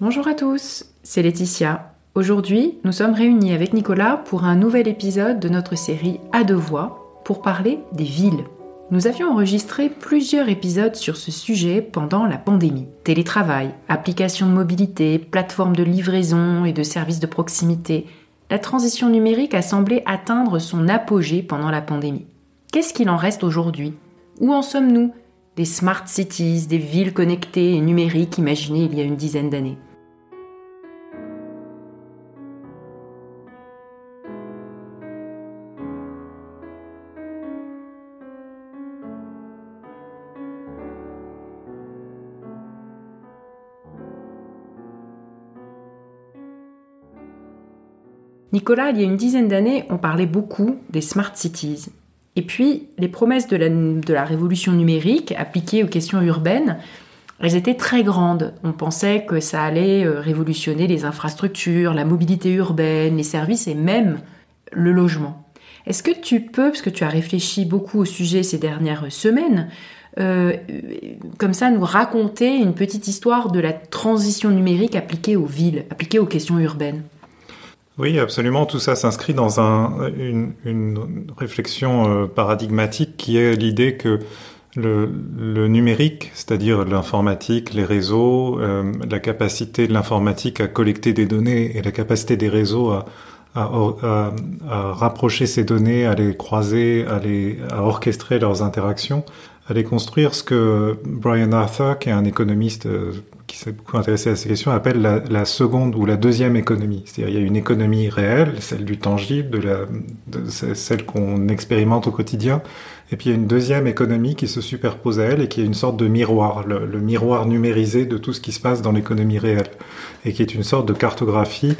Bonjour à tous, c'est Laetitia. Aujourd'hui, nous sommes réunis avec Nicolas pour un nouvel épisode de notre série À deux voix pour parler des villes. Nous avions enregistré plusieurs épisodes sur ce sujet pendant la pandémie. Télétravail, applications de mobilité, plateformes de livraison et de services de proximité. La transition numérique a semblé atteindre son apogée pendant la pandémie. Qu'est-ce qu'il en reste aujourd'hui? Où en sommes-nous? Des smart cities, des villes connectées et numériques imaginées il y a une dizaine d'années. Nicolas, il y a une dizaine d'années, on parlait beaucoup des smart cities. Et puis, les promesses de la, révolution numérique appliquées aux questions urbaines, elles étaient très grandes. On pensait que ça allait euh, révolutionner les infrastructures, la mobilité urbaine, les services et même le logement. Est-ce que tu peux, parce que tu as réfléchi beaucoup au sujet ces dernières semaines, euh, comme ça nous raconter une petite histoire de la transition numérique appliquée aux villes, appliquée aux questions urbaines? Oui, absolument. Tout ça s'inscrit dans un, une, une, réflexion euh, paradigmatique qui est l'idée que le, le numérique, c'est-à-dire l'informatique, les réseaux, euh, la capacité de l'informatique à collecter des données et la capacité des réseaux à, à, à, à rapprocher ces données, à les croiser, à, les, à orchestrer leurs interactions, aller construire ce que Brian Arthur, qui est un économiste euh, qui s'est beaucoup intéressé à ces questions, appelle la, seconde ou la deuxième économie. C'est-à-dire il y a une économie réelle, celle du tangible, celle qu'on expérimente au quotidien, et puis il y a une deuxième économie qui se superpose à elle et qui est une sorte de miroir, le, le miroir numérisé de tout ce qui se passe dans l'économie réelle, et qui est une sorte de cartographie,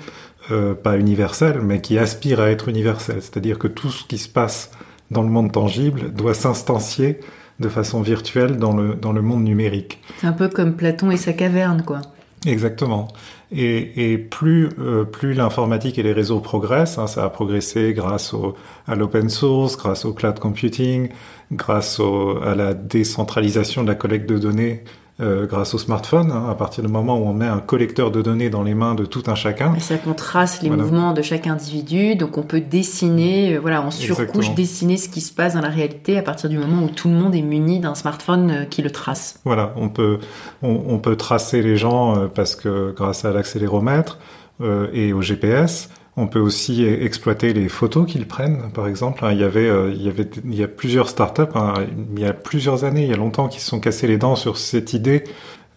euh, pas universelle, mais qui aspire à être universelle. C'est-à-dire que tout ce qui se passe dans le monde tangible doit s'instancier de façon virtuelle dans le, dans le monde numérique. C'est un peu comme Platon et sa caverne, quoi. Exactement. Et, et plus, euh, plus l'informatique et les réseaux progressent, hein, ça a progressé grâce au, à l'open source, grâce au cloud computing, grâce au, à la décentralisation de la collecte de données euh, grâce au smartphone, hein, à partir du moment où on met un collecteur de données dans les mains de tout un chacun. Qu'on trace les voilà. mouvements de chaque individu, donc on peut dessiner, euh, voilà, en surcouche, Exactement. dessiner ce qui se passe dans la réalité à partir du moment où tout le monde est muni d'un smartphone euh, qui le trace. Voilà, on peut, on, on peut tracer les gens parce que grâce à l'accéléromètre et au GPS, on peut aussi exploiter les photos qu'ils prennent, par exemple. Il y avait, euh, il y avait, il y a plusieurs startups, hein, il y a plusieurs années, il y a longtemps, qui se sont cassés les dents sur cette idée.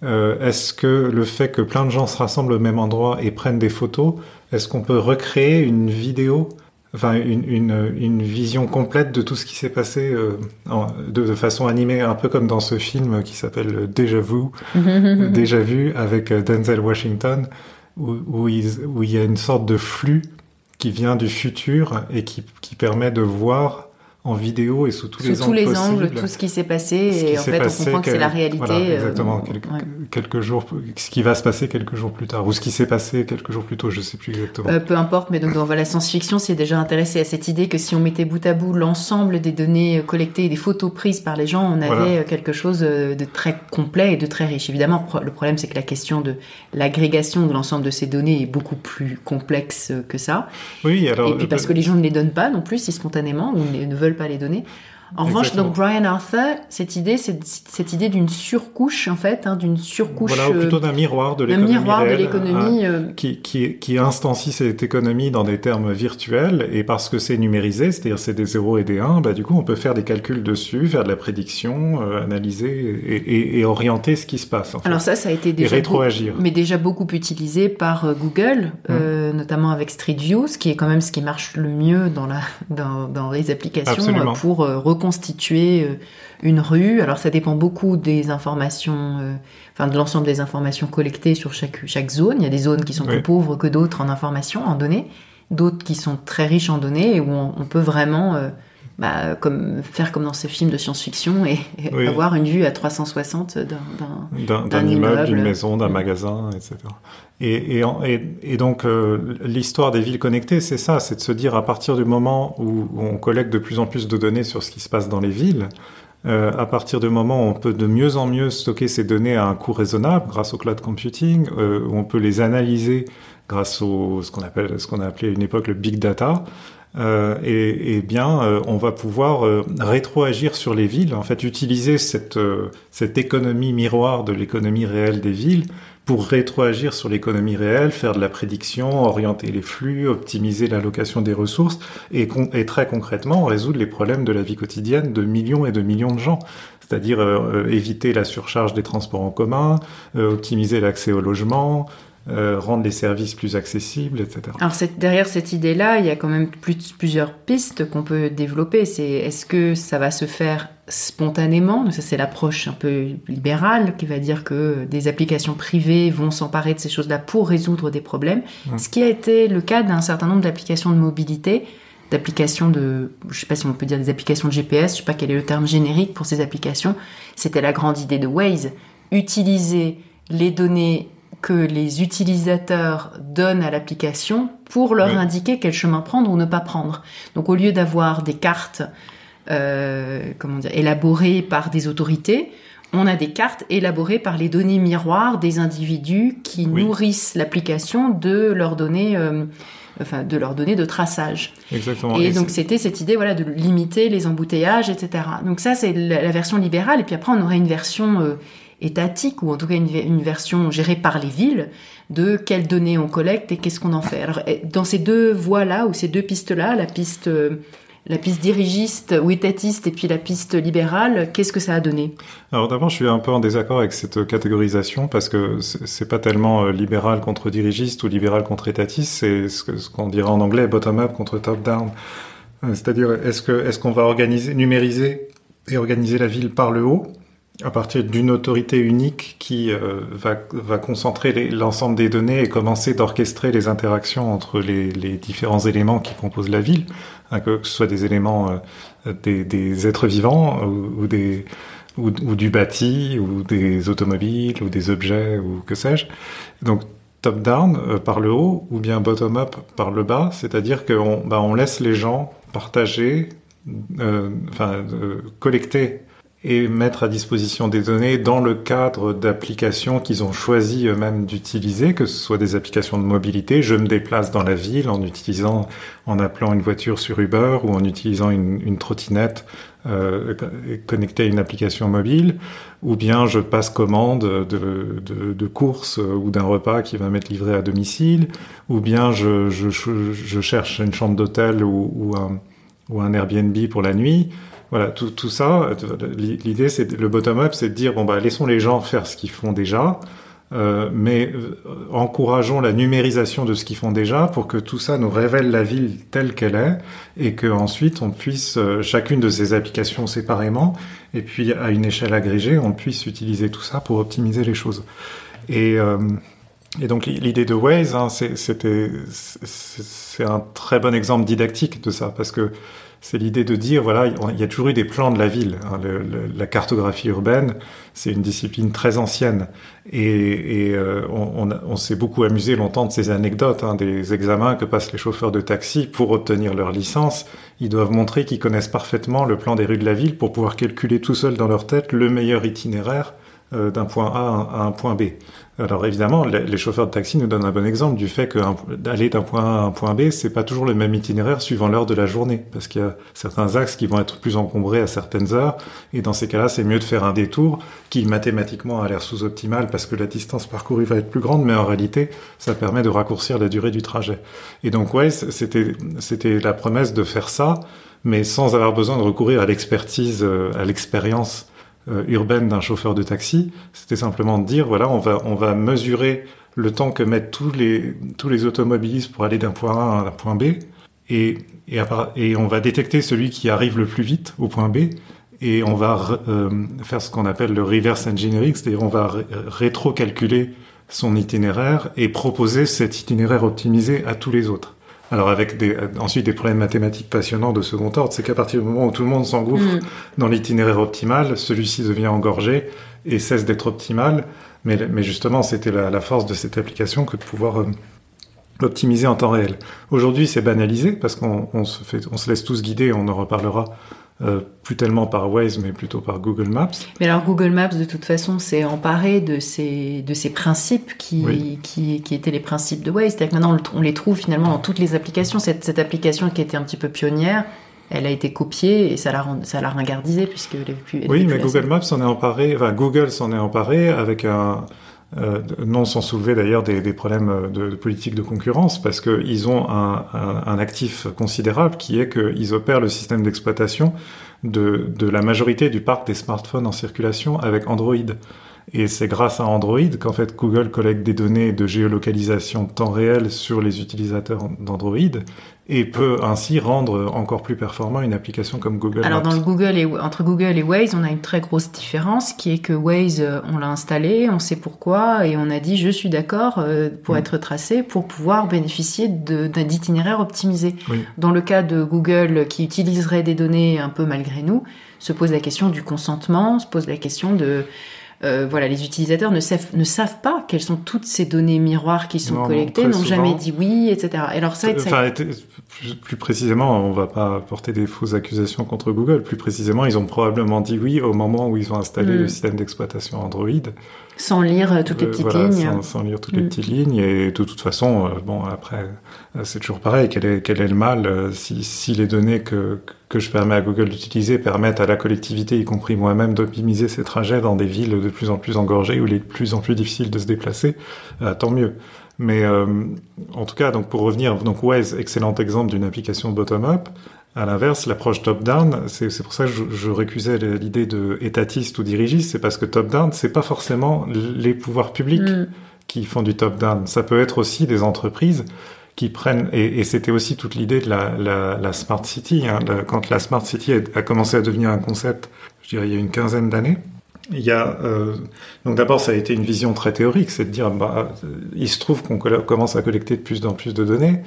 Euh, est-ce que le fait que plein de gens se rassemblent au même endroit et prennent des photos, est-ce qu'on peut recréer une vidéo, enfin une, une, une, vision complète de tout ce qui s'est passé euh, en, de, de, façon animée, un peu comme dans ce film qui s'appelle Déjà Vu, Déjà Vu avec Denzel Washington où, où, il, y a une sorte de flux qui vient du futur et qui, qui permet de voir en vidéo et sous tous sous les tous angles les possibles, angles tout ce qui s'est passé et en fait on comprend que c'est la réalité voilà, exactement euh, quelques, ouais. quelques, jours ce qui va se passer quelques jours plus tard ou ce qui s'est passé quelques jours plus tôt je sais plus exactement euh, peu importe mais donc dans la science-fiction c'est déjà intéressé à cette idée que si on mettait bout à bout l'ensemble des données collectées et des photos prises par les gens on avait voilà. quelque chose de très complet et de très riche évidemment le problème c'est que la question de l'agrégation de l'ensemble de ces données est beaucoup plus complexe que ça oui alors et puis parce que les gens ne les donnent pas non plus si spontanément ou ne veulent pas les donner. En revanche, donc Brian Arthur, cette idée, c'est cette idée d'une surcouche en fait, hein, d'une surcouche. Voilà, ou plutôt d'un miroir de l'économie. Un miroir réelle, de l'économie hein, euh... qui, qui, qui instancie cette économie dans des termes virtuels et parce que c'est numérisé, c'est-à-dire c'est des 0 et des 1, bah du coup on peut faire des calculs dessus, faire de la prédiction, euh, analyser et, et, et, orienter ce qui se passe. En Alors fait. ça, ça a été déjà rétroagir. Beaucoup, mais déjà beaucoup utilisé par euh, Google, mmh. notamment avec Street View, ce qui est quand même ce qui marche le mieux dans la dans, dans les applications Absolument. pour reconstituer euh, une rue. Alors ça dépend beaucoup des informations, euh, enfin de l'ensemble des informations collectées sur chaque, chaque zone. Il y a des zones qui sont oui. plus pauvres que d'autres en informations, en données, d'autres qui sont très riches en données et où on, on peut vraiment euh, bah, comme, faire comme dans ces films de science-fiction et, et oui. avoir une vue à 360 d'un immeuble, d'une maison, d'un magasin, etc. Et, et, et, et donc euh, l'histoire des villes connectées, c'est ça, c'est de se dire à partir du moment où on collecte de plus en plus de données sur ce qui se passe dans les villes, Euh, à partir du moment où on peut de mieux en mieux stocker ces données à un coût raisonnable grâce au cloud computing, euh, où on peut les analyser grâce au ce qu'on appelle ce qu'on a appelé à une époque le big data, euh, et, bien, euh, on va pouvoir euh, rétroagir sur les villes, en fait, utiliser cette, euh, cette économie miroir de l'économie réelle des villes pour rétroagir sur l'économie réelle, faire de la prédiction, orienter les flux, optimiser l'allocation des ressources et, et, très concrètement résoudre les problèmes de la vie quotidienne de millions et de millions de gens. C'est-à-dire éviter la surcharge des transports en commun, optimiser l'accès au logement, euh, rendre les services plus accessibles, etc. Alors derrière cette idée-là, il y a quand même plus, plusieurs pistes qu'on peut développer. C'est est-ce que ça va se faire spontanément? Ça c'est l'approche un peu libérale qui va dire que des applications privées vont s'emparer de ces choses-là pour résoudre des problèmes. Mmh. Ce qui a été le cas d'un certain nombre d'applications de mobilité d'applications de, je sais pas si on peut dire des applications de GPS, je sais pas quel est le terme générique pour ces applications. C'était la grande idée de Waze, utiliser les données que les utilisateurs donnent à l'application pour leur indiquer quel chemin prendre ou ne pas prendre. Donc au lieu d'avoir des cartes euh, comment dire, élaborées par des autorités, on a des cartes élaborées par les données miroirs des individus qui nourrissent l'application de leurs données. Euh, enfin, de leurs données de traçage. Exactement. Et, donc c'était cette idée, voilà, de limiter les embouteillages, etc. Donc ça c'est la, version libérale. Et puis après on aurait une version euh, étatique, ou en tout cas une, version gérée par les villes, de quelles données on collecte et qu'est-ce qu'on en fait. Alors, eh, dans ces deux voies-là, ou ces deux pistes-là, la piste, euh, la piste dirigiste ou étatiste et puis la piste libérale, qu'est-ce que ça a donné? Alors d'abord, je suis un peu en désaccord avec cette catégorisation parce que c'est pas tellement euh, libéral contre dirigiste ou libéral contre étatiste, c'est ce qu'on dirait en anglais bottom-up contre top-down. Euh, c'est-à-dire, est-ce est-ce qu'on va organiser, numériser et organiser la ville par le haut? À partir d'une autorité unique qui euh, va, va, concentrer l'ensemble des données et commencer d'orchestrer les interactions entre les, les, différents éléments qui composent la ville, hein, que, ce soit des éléments euh, des, des, êtres vivants ou, des ou, du bâti ou des automobiles ou des objets ou que sais-je. Donc top down euh, par le haut ou bien bottom up par le bas, c'est-à-dire qu'on bah, on laisse les gens partager, enfin collecter et mettre à disposition des données dans le cadre d'applications qu'ils ont choisi eux-mêmes d'utiliser, que ce soit des applications de mobilité. Je me déplace dans la ville en utilisant, en appelant une voiture sur Uber ou en utilisant une, trottinette euh, connectée à une application mobile, ou bien je passe commande de, de, courses ou d'un repas qui va m'être livré à domicile, ou bien je, cherche une chambre d'hôtel ou un Airbnb pour la nuit. Voilà, tout, tout ça, l'idée, c'est le bottom-up, c'est de dire bon bah laissons les gens faire ce qu'ils font déjà, euh, mais euh, encourageons la numérisation de ce qu'ils font déjà pour que tout ça nous révèle la ville telle qu'elle est et que ensuite on puisse euh, chacune de ces applications séparément et puis à une échelle agrégée on puisse utiliser tout ça pour optimiser les choses. Et euh, et donc l'idée de Waze, hein, c'est un très bon exemple didactique de ça parce que c'est l'idée de dire, voilà, il y a toujours eu des plans de la ville. Hein. La cartographie urbaine, c'est une discipline très ancienne. Et, euh, on s'est beaucoup amusé longtemps de ces anecdotes, hein, des examens que passent les chauffeurs de taxi pour obtenir leur licence. Ils doivent montrer qu'ils connaissent parfaitement le plan des rues de la ville pour pouvoir calculer tout seul dans leur tête le meilleur itinéraire euh, d'un point A à un point B. Alors évidemment, les chauffeurs de taxi nous donnent un bon exemple du fait que d'aller d'un point A à un point B, c'est pas toujours le même itinéraire suivant l'heure de la journée, parce qu'il y a certains axes qui vont être plus encombrés à certaines heures, et dans ces cas-là, c'est mieux de faire un détour qui mathématiquement a l'air sous-optimal parce que la distance parcourue va être plus grande, mais en réalité, ça permet de raccourcir la durée du trajet. Et donc, ouais, c'était c'était la promesse de faire ça, mais sans avoir besoin de recourir à l'expertise, euh, à l'expérience urbaine d'un chauffeur de taxi. C'était simplement de dire voilà, on va on va mesurer le temps que mettent tous les tous les automobilistes pour aller d'un point A à un point B et et, et on va détecter celui qui arrive le plus vite au point B et on va euh, faire ce qu'on appelle le reverse engineering, c'est-à-dire on va rétro-calculer son itinéraire et proposer cet itinéraire optimisé à tous les autres. Alors avec des, ensuite des problèmes mathématiques passionnants de second ordre, c'est qu'à partir du moment où tout le monde s'engouffre mm. dans l'itinéraire optimal, celui-ci devient engorgé et cesse d'être optimal. Mais, mais justement, c'était la, la, force de cette application que de pouvoir euh, l'optimiser en temps réel. Aujourd'hui, c'est banalisé parce qu'on on se, fait, on se laisse tous guider, on en reparlera euh, plus tellement par Waze, mais plutôt par Google Maps. Mais alors Google Maps, de toute façon, s'est emparé de ces, de ces principes qui, qui, qui, étaient les principes de Waze. C'est-à-dire que maintenant, on les trouve finalement dans toutes les applications. Cette, cette application qui était un petit peu pionnière, elle a été copiée et ça l'a ça l'a ringardisée puisque elle plus. oui, mais Google Maps s'en est emparé. Enfin, Google s'en est emparé avec un euh, non sans soulever d'ailleurs des, problèmes de, politique de concurrence, parce qu'ils ont un, actif considérable qui est qu'ils opèrent le système d'exploitation de, de, la majorité du parc des smartphones en circulation avec Android. Et c'est grâce à Android qu'en fait Google collecte des données de géolocalisation de temps réel sur les utilisateurs d'Android et peut ainsi rendre encore plus performant une application comme Google Alors Maps. dans le Google et, entre Google et Waze, on a une très grosse différence qui est que Waze, euh, on l'a installé, on sait pourquoi et on a dit je suis d'accord euh, pour mm. être tracé pour pouvoir bénéficier d'itinéraires optimisés. Oui. Dans le cas de Google qui utiliserait des données un peu malgré nous, se pose la question du consentement, se pose la question de euh, voilà, les utilisateurs ne savent, ne savent pas quelles sont toutes ces données miroirs qui sont Non, collectées, n'ont jamais dit oui, etc. Et alors ça, Enfin, plus, plus précisément, on va pas porter des fausses accusations contre Google. Plus précisément, ils ont probablement dit oui au moment où ils ont installé Mm. le système d'exploitation Android. Sans lire euh, toutes les Euh, petites voilà, lignes. Sans, sans lire toutes les Mm. petites lignes. Et de toute façon, euh, bon, après, c'est toujours pareil. Quel est, quel est le mal si, si les données que, que je permets à Google d'utiliser permettent à la collectivité, y compris moi-même, d'optimiser ses trajets dans des villes de plus en plus engorgées où il est de plus en plus difficile de se déplacer, tant mieux. Mais euh, en tout cas, donc pour revenir, donc Waze, excellent exemple d'une application bottom-up. À l'inverse, l'approche top-down, c'est pour ça que je, je récusais l'idée de étatiste ou dirigiste, c'est parce que top-down, c'est pas forcément les pouvoirs publics Mm. qui font du top-down. Ça peut être aussi des entreprises qui prennent, et, et c'était aussi toute l'idée de la, la, la Smart City, hein, la- quand la Smart City a, a commencé à devenir un concept, je dirais il y a une quinzaine d'années, il y a euh, donc d'abord ça a été une vision très théorique, c'est de dire bah il se trouve qu'on commence à collecter de plus en plus de données,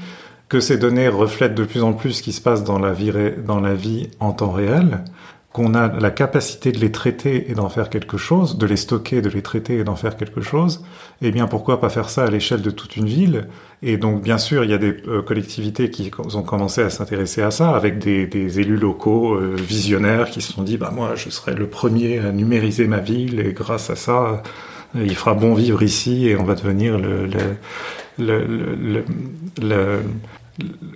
que ces données reflètent de plus en plus ce qui se passe dans la vie dans la vie en temps réel, qu'on a la capacité de les traiter et d'en faire quelque chose, de les stocker, de les traiter et d'en faire quelque chose, eh bien pourquoi pas faire ça à l'échelle de toute une ville? Et donc bien sûr, il y a des euh, collectivités qui ont commencé à s'intéresser à ça, avec des, élus locaux euh, visionnaires qui se sont dit, bah moi je serai le premier à numériser ma ville et grâce à ça, il fera bon vivre ici et on va devenir le, le, le- le-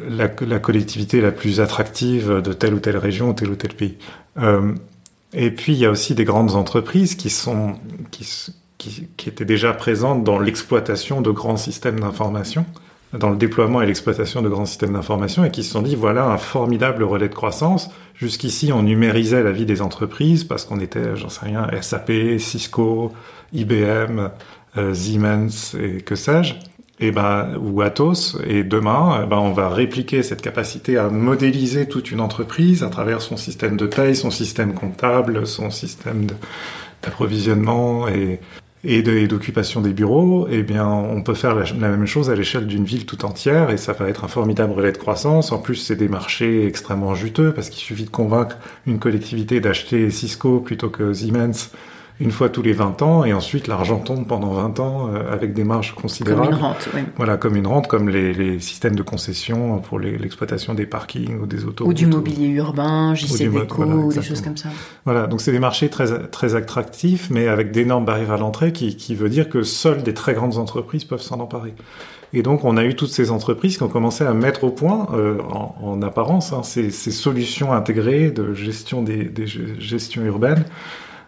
la, collectivité la plus attractive de telle ou telle région ou tel ou tel pays. Euh, et puis il y a aussi des grandes entreprises qui sont qui, qui étaient déjà présentes dans l'exploitation de grands systèmes d'information, dans le déploiement et l'exploitation de grands systèmes d'information, et qui se sont dit voilà un formidable relais de croissance. Jusqu'ici, on numérisait la vie des entreprises parce qu'on était, j'en sais rien, SAP, Cisco, IBM, euh, Siemens et que sais-je et ben, ou Atos. Et demain, eh ben, on va répliquer cette capacité à modéliser toute une entreprise à travers son système de paye, son système comptable, son système d'approvisionnement et, et d'occupation des bureaux. Eh bien, on peut faire la, la même chose à l'échelle d'une ville tout entière et ça va être un formidable relais de croissance. En plus, c'est des marchés extrêmement juteux parce qu'il suffit de convaincre une collectivité d'acheter Cisco plutôt que Siemens une fois tous les 20 ans et ensuite l'argent tombe pendant 20 ans euh, avec des marges Comme considérables. une rente, oui. Voilà, comme une rente, comme les, les systèmes de concession pour l'exploitation des parkings ou des autos. Ou du mobilier urbain, JC Déco, voilà, ou des choses comme ça. Voilà, donc c'est des marchés très, très attractifs, mais avec d'énormes barrières à l'entrée qui, qui veut dire que seules des très grandes entreprises peuvent s'en emparer. Et donc on a eu toutes ces entreprises qui ont commencé à mettre au point, euh, en, en apparence, hein, ces, ces solutions intégrées de gestion des, des ge- gestions urbaines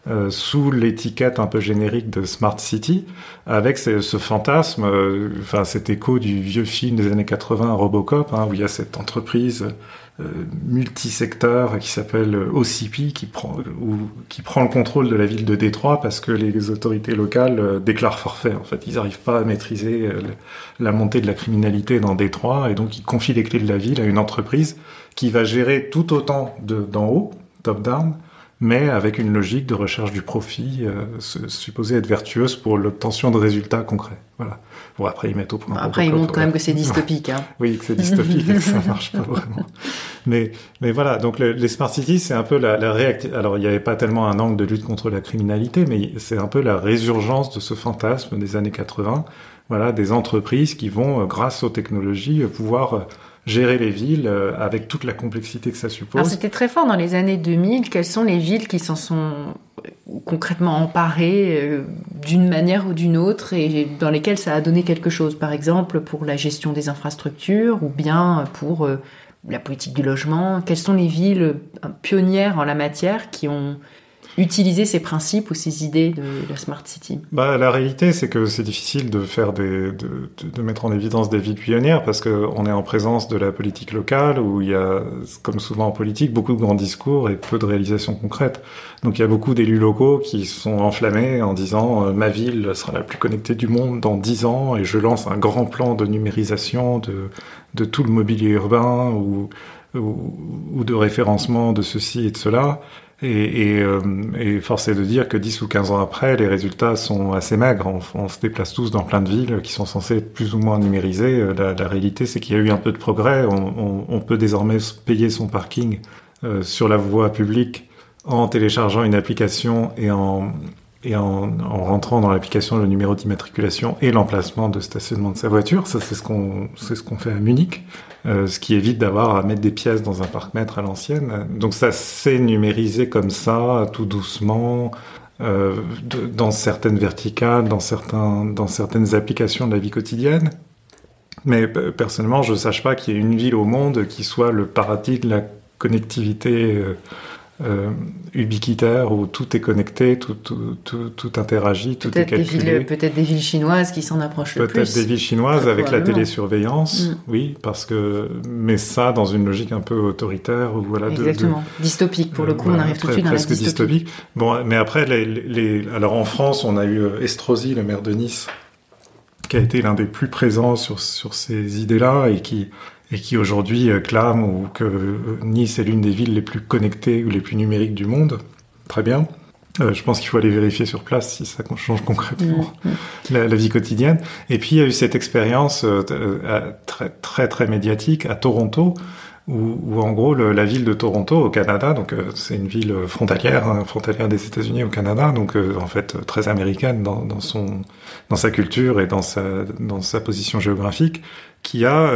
euh, sous l'étiquette un peu générique de Smart City, avec ce, fantasme, euh, enfin cet écho du vieux film des années 80, Robocop, hein, où il y a cette entreprise euh, multisecteur qui s'appelle OCP, qui prend, ou, qui prend le contrôle de la ville de Détroit parce que les autorités locales euh, déclarent forfait. En fait, ils n'arrivent pas à maîtriser la montée de la criminalité dans Détroit, et donc ils confient les clés de la ville à une entreprise qui va gérer tout autant de- d'en haut, top-down, mais avec une logique de recherche du profit euh, supposée être vertueuse pour l'obtention de résultats concrets. Voilà. Bon, après, ils mettent au point. Après, ils montrent quand même que c'est dystopique. Hein. Oui, que c'est dystopique et que ça marche pas vraiment. Mais, mais voilà, donc le- les smart cities, c'est un peu la, la Alors, il n'y avait pas tellement un angle de lutte contre la criminalité, mais c'est un peu la résurgence de ce fantasme des années 80. Voilà, des entreprises qui vont, euh, grâce aux technologies, euh, pouvoir euh, gérer les villes avec toute la complexité que ça suppose. C'était très fort dans les années 2000. Quelles sont les villes qui s'en sont concrètement emparées d'une manière ou d'une autre et dans lesquelles ça a donné quelque chose? Par exemple pour la gestion des infrastructures ou bien pour la politique du logement? Quelles sont les villes pionnières en la matière qui ont utiliser ces principes ou ces idées de la smart city bah, La réalité, c'est que c'est difficile de faire des, de, de, mettre en évidence des villes pionnières parce qu'on est en présence de la politique locale où il y a, comme souvent en politique, beaucoup de grands discours et peu de réalisations concrètes. Donc il y a beaucoup d'élus locaux qui sont enflammés en disant euh, ma ville sera la plus connectée du monde dans dix ans et je lance un grand plan de numérisation de, de tout le mobilier urbain ou, ou, de référencement de ceci et de cela. Et, et, euh, force est de dire que 10 ou 15 ans après, les résultats sont assez maigres. On, se déplace tous dans plein de villes qui sont censées être plus ou moins numérisées. Euh, la, réalité, c'est qu'il y a eu un peu de progrès. On, peut désormais payer son parking euh, sur la voie publique en téléchargeant une application et en, rentrant dans l'application le numéro d'immatriculation et l'emplacement de stationnement de sa voiture. Ça, c'est ce qu'on fait à Munich, euh, ce qui évite d'avoir à mettre des pièces dans un parc-mètre à l'ancienne. Donc ça s'est numérisé comme ça, tout doucement. Euh, dans certaines verticales, dans certains, dans certaines applications de la vie quotidienne. Mais personnellement, je ne sache pas qu'il y ait une ville au monde qui soit le paradis de la connectivité euh, euh, ubiquitaire où tout est connecté, tout, tout, tout, tout interagit, tout est calculé. Peut-être des villes chinoises qui s'en approchent le plus. Peut-être des villes chinoises avec la télésurveillance, mm. oui, parce que mais ça dans une logique un peu autoritaire ou voilà. Exactement. De, de, dystopique pour le coup, on arrive tout de suite dans la dystopie. dystopique. Bon, mais après les, les, alors en France, on a eu euh, Estrosi, le maire de Nice, qui a été l'un des plus présents sur sur ces idées-là et qui et qui aujourd'hui euh, clame ou que euh, Nice est l'une des villes les plus connectées ou les plus numériques du monde. Très bien. Euh, je pense qu'il faut aller vérifier sur place si ça change concrètement mmh, mmh. La, la, vie quotidienne. Et puis il y a eu cette expérience euh, très très très médiatique à Toronto, où, où en gros le, la ville de Toronto au Canada, donc euh, c'est une ville frontalière, hein, frontalière des États-Unis au Canada, donc en fait très américaine dans, dans, son dans sa culture et dans sa dans sa position géographique, qui a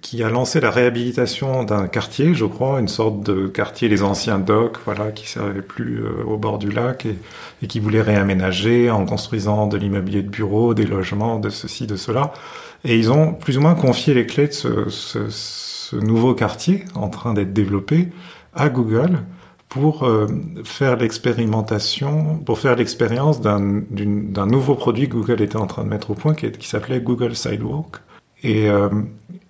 qui a lancé la réhabilitation d'un quartier, je crois, une sorte de quartier, les anciens docks, voilà, qui servaient plus euh, au bord du lac et, qui voulait réaménager en construisant de l'immobilier de bureaux, des logements, de ceci, de cela. Et ils ont plus ou moins confié les clés de ce, ce, ce nouveau quartier en train d'être développé à Google pour euh, faire l'expérimentation, pour faire l'expérience d'un nouveau produit que Google était en train de mettre au point, qui s'appelait Google Sidewalk. Et, euh,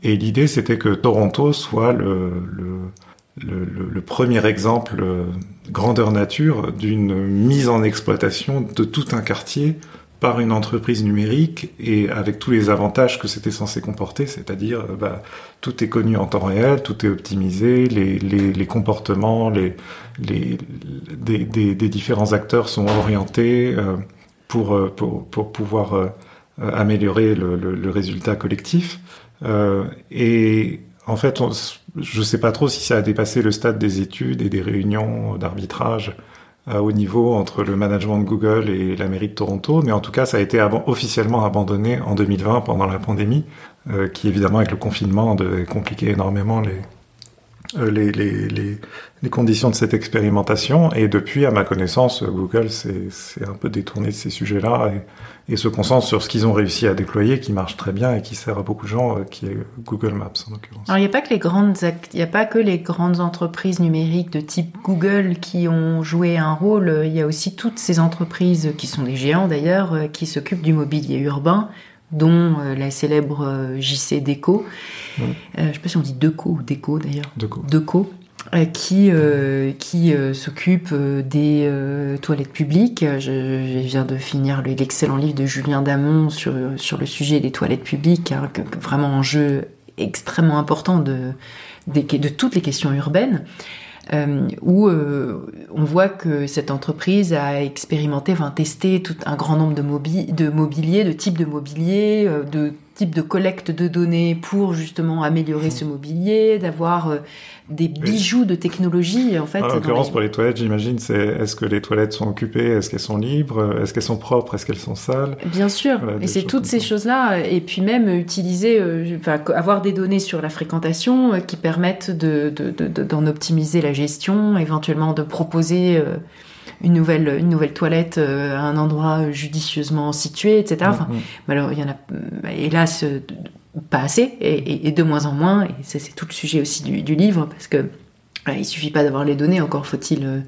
et l'idée, c'était que Toronto soit le, le, le, le premier exemple euh, grandeur nature d'une mise en exploitation de tout un quartier par une entreprise numérique et avec tous les avantages que c'était censé comporter, c'est-à-dire euh, bah, tout est connu en temps réel, tout est optimisé, les, les, les comportements les, les, des, des, des, différents acteurs sont orientés euh, pour, pour, pour pouvoir euh, améliorer le, résultat collectif. Euh, et en fait, je ne sais pas trop si ça a dépassé le stade des études et des réunions d'arbitrage à haut niveau entre le management de Google et la mairie de Toronto, mais en tout cas, ça a été officiellement abandonné en 2020 pendant la pandémie, euh, qui évidemment avec le confinement de compliquer énormément les, euh, les, les, les, les, conditions de cette expérimentation. Et depuis, à ma connaissance, Google s'est un peu détourné de ces sujets-là et, se concentre sur ce qu'ils ont réussi à déployer, qui marche très bien et qui sert à beaucoup de gens, euh, qui est Google Maps en l'occurrence. Alors, il n'y a pas que les grandes, il n'y a pas que les grandes entreprises numériques de type Google qui ont joué un rôle. Il y a aussi toutes ces entreprises qui sont des géants d'ailleurs, euh, qui s'occupent du mobilier urbain dont euh, la célèbre JC Déco. Mmh. Euh, je ne sais pas si on dit Deco ou Déco d'ailleurs. Deco. Deco. Qui, euh, qui euh, s'occupe des euh, toilettes publiques. Je, je, viens de finir l'excellent livre de Julien Damon sur, sur le sujet des toilettes publiques, hein, que, vraiment un jeu extrêmement important de, de, de toutes les questions urbaines euh, où euh, on voit que cette entreprise a expérimenté, enfin testé tout un grand nombre de, mobi de mobilier, de types de mobilier, euh, de type de collecte de données pour justement améliorer ce mobilier, d'avoir euh, des bijoux de technologie en fait. En l'occurrence pour les toilettes, j'imagine, c'est est-ce que les toilettes sont occupées, est-ce qu'elles sont libres, est-ce qu'elles sont propres, est-ce qu'elles sont sales? Bien sûr, et c'est toutes ces choses-là, et puis même utiliser, euh, avoir des données sur la fréquentation euh, qui permettent de, d'en optimiser la gestion, éventuellement de proposer une nouvelle, une nouvelle toilette à un endroit judicieusement situé, etc. Enfin, alors, il y en a, hélas, pas assez et, de moins en moins. Et c'est tout le sujet aussi du, livre parce que il il suffit pas d'avoir les données, encore faut-il euh,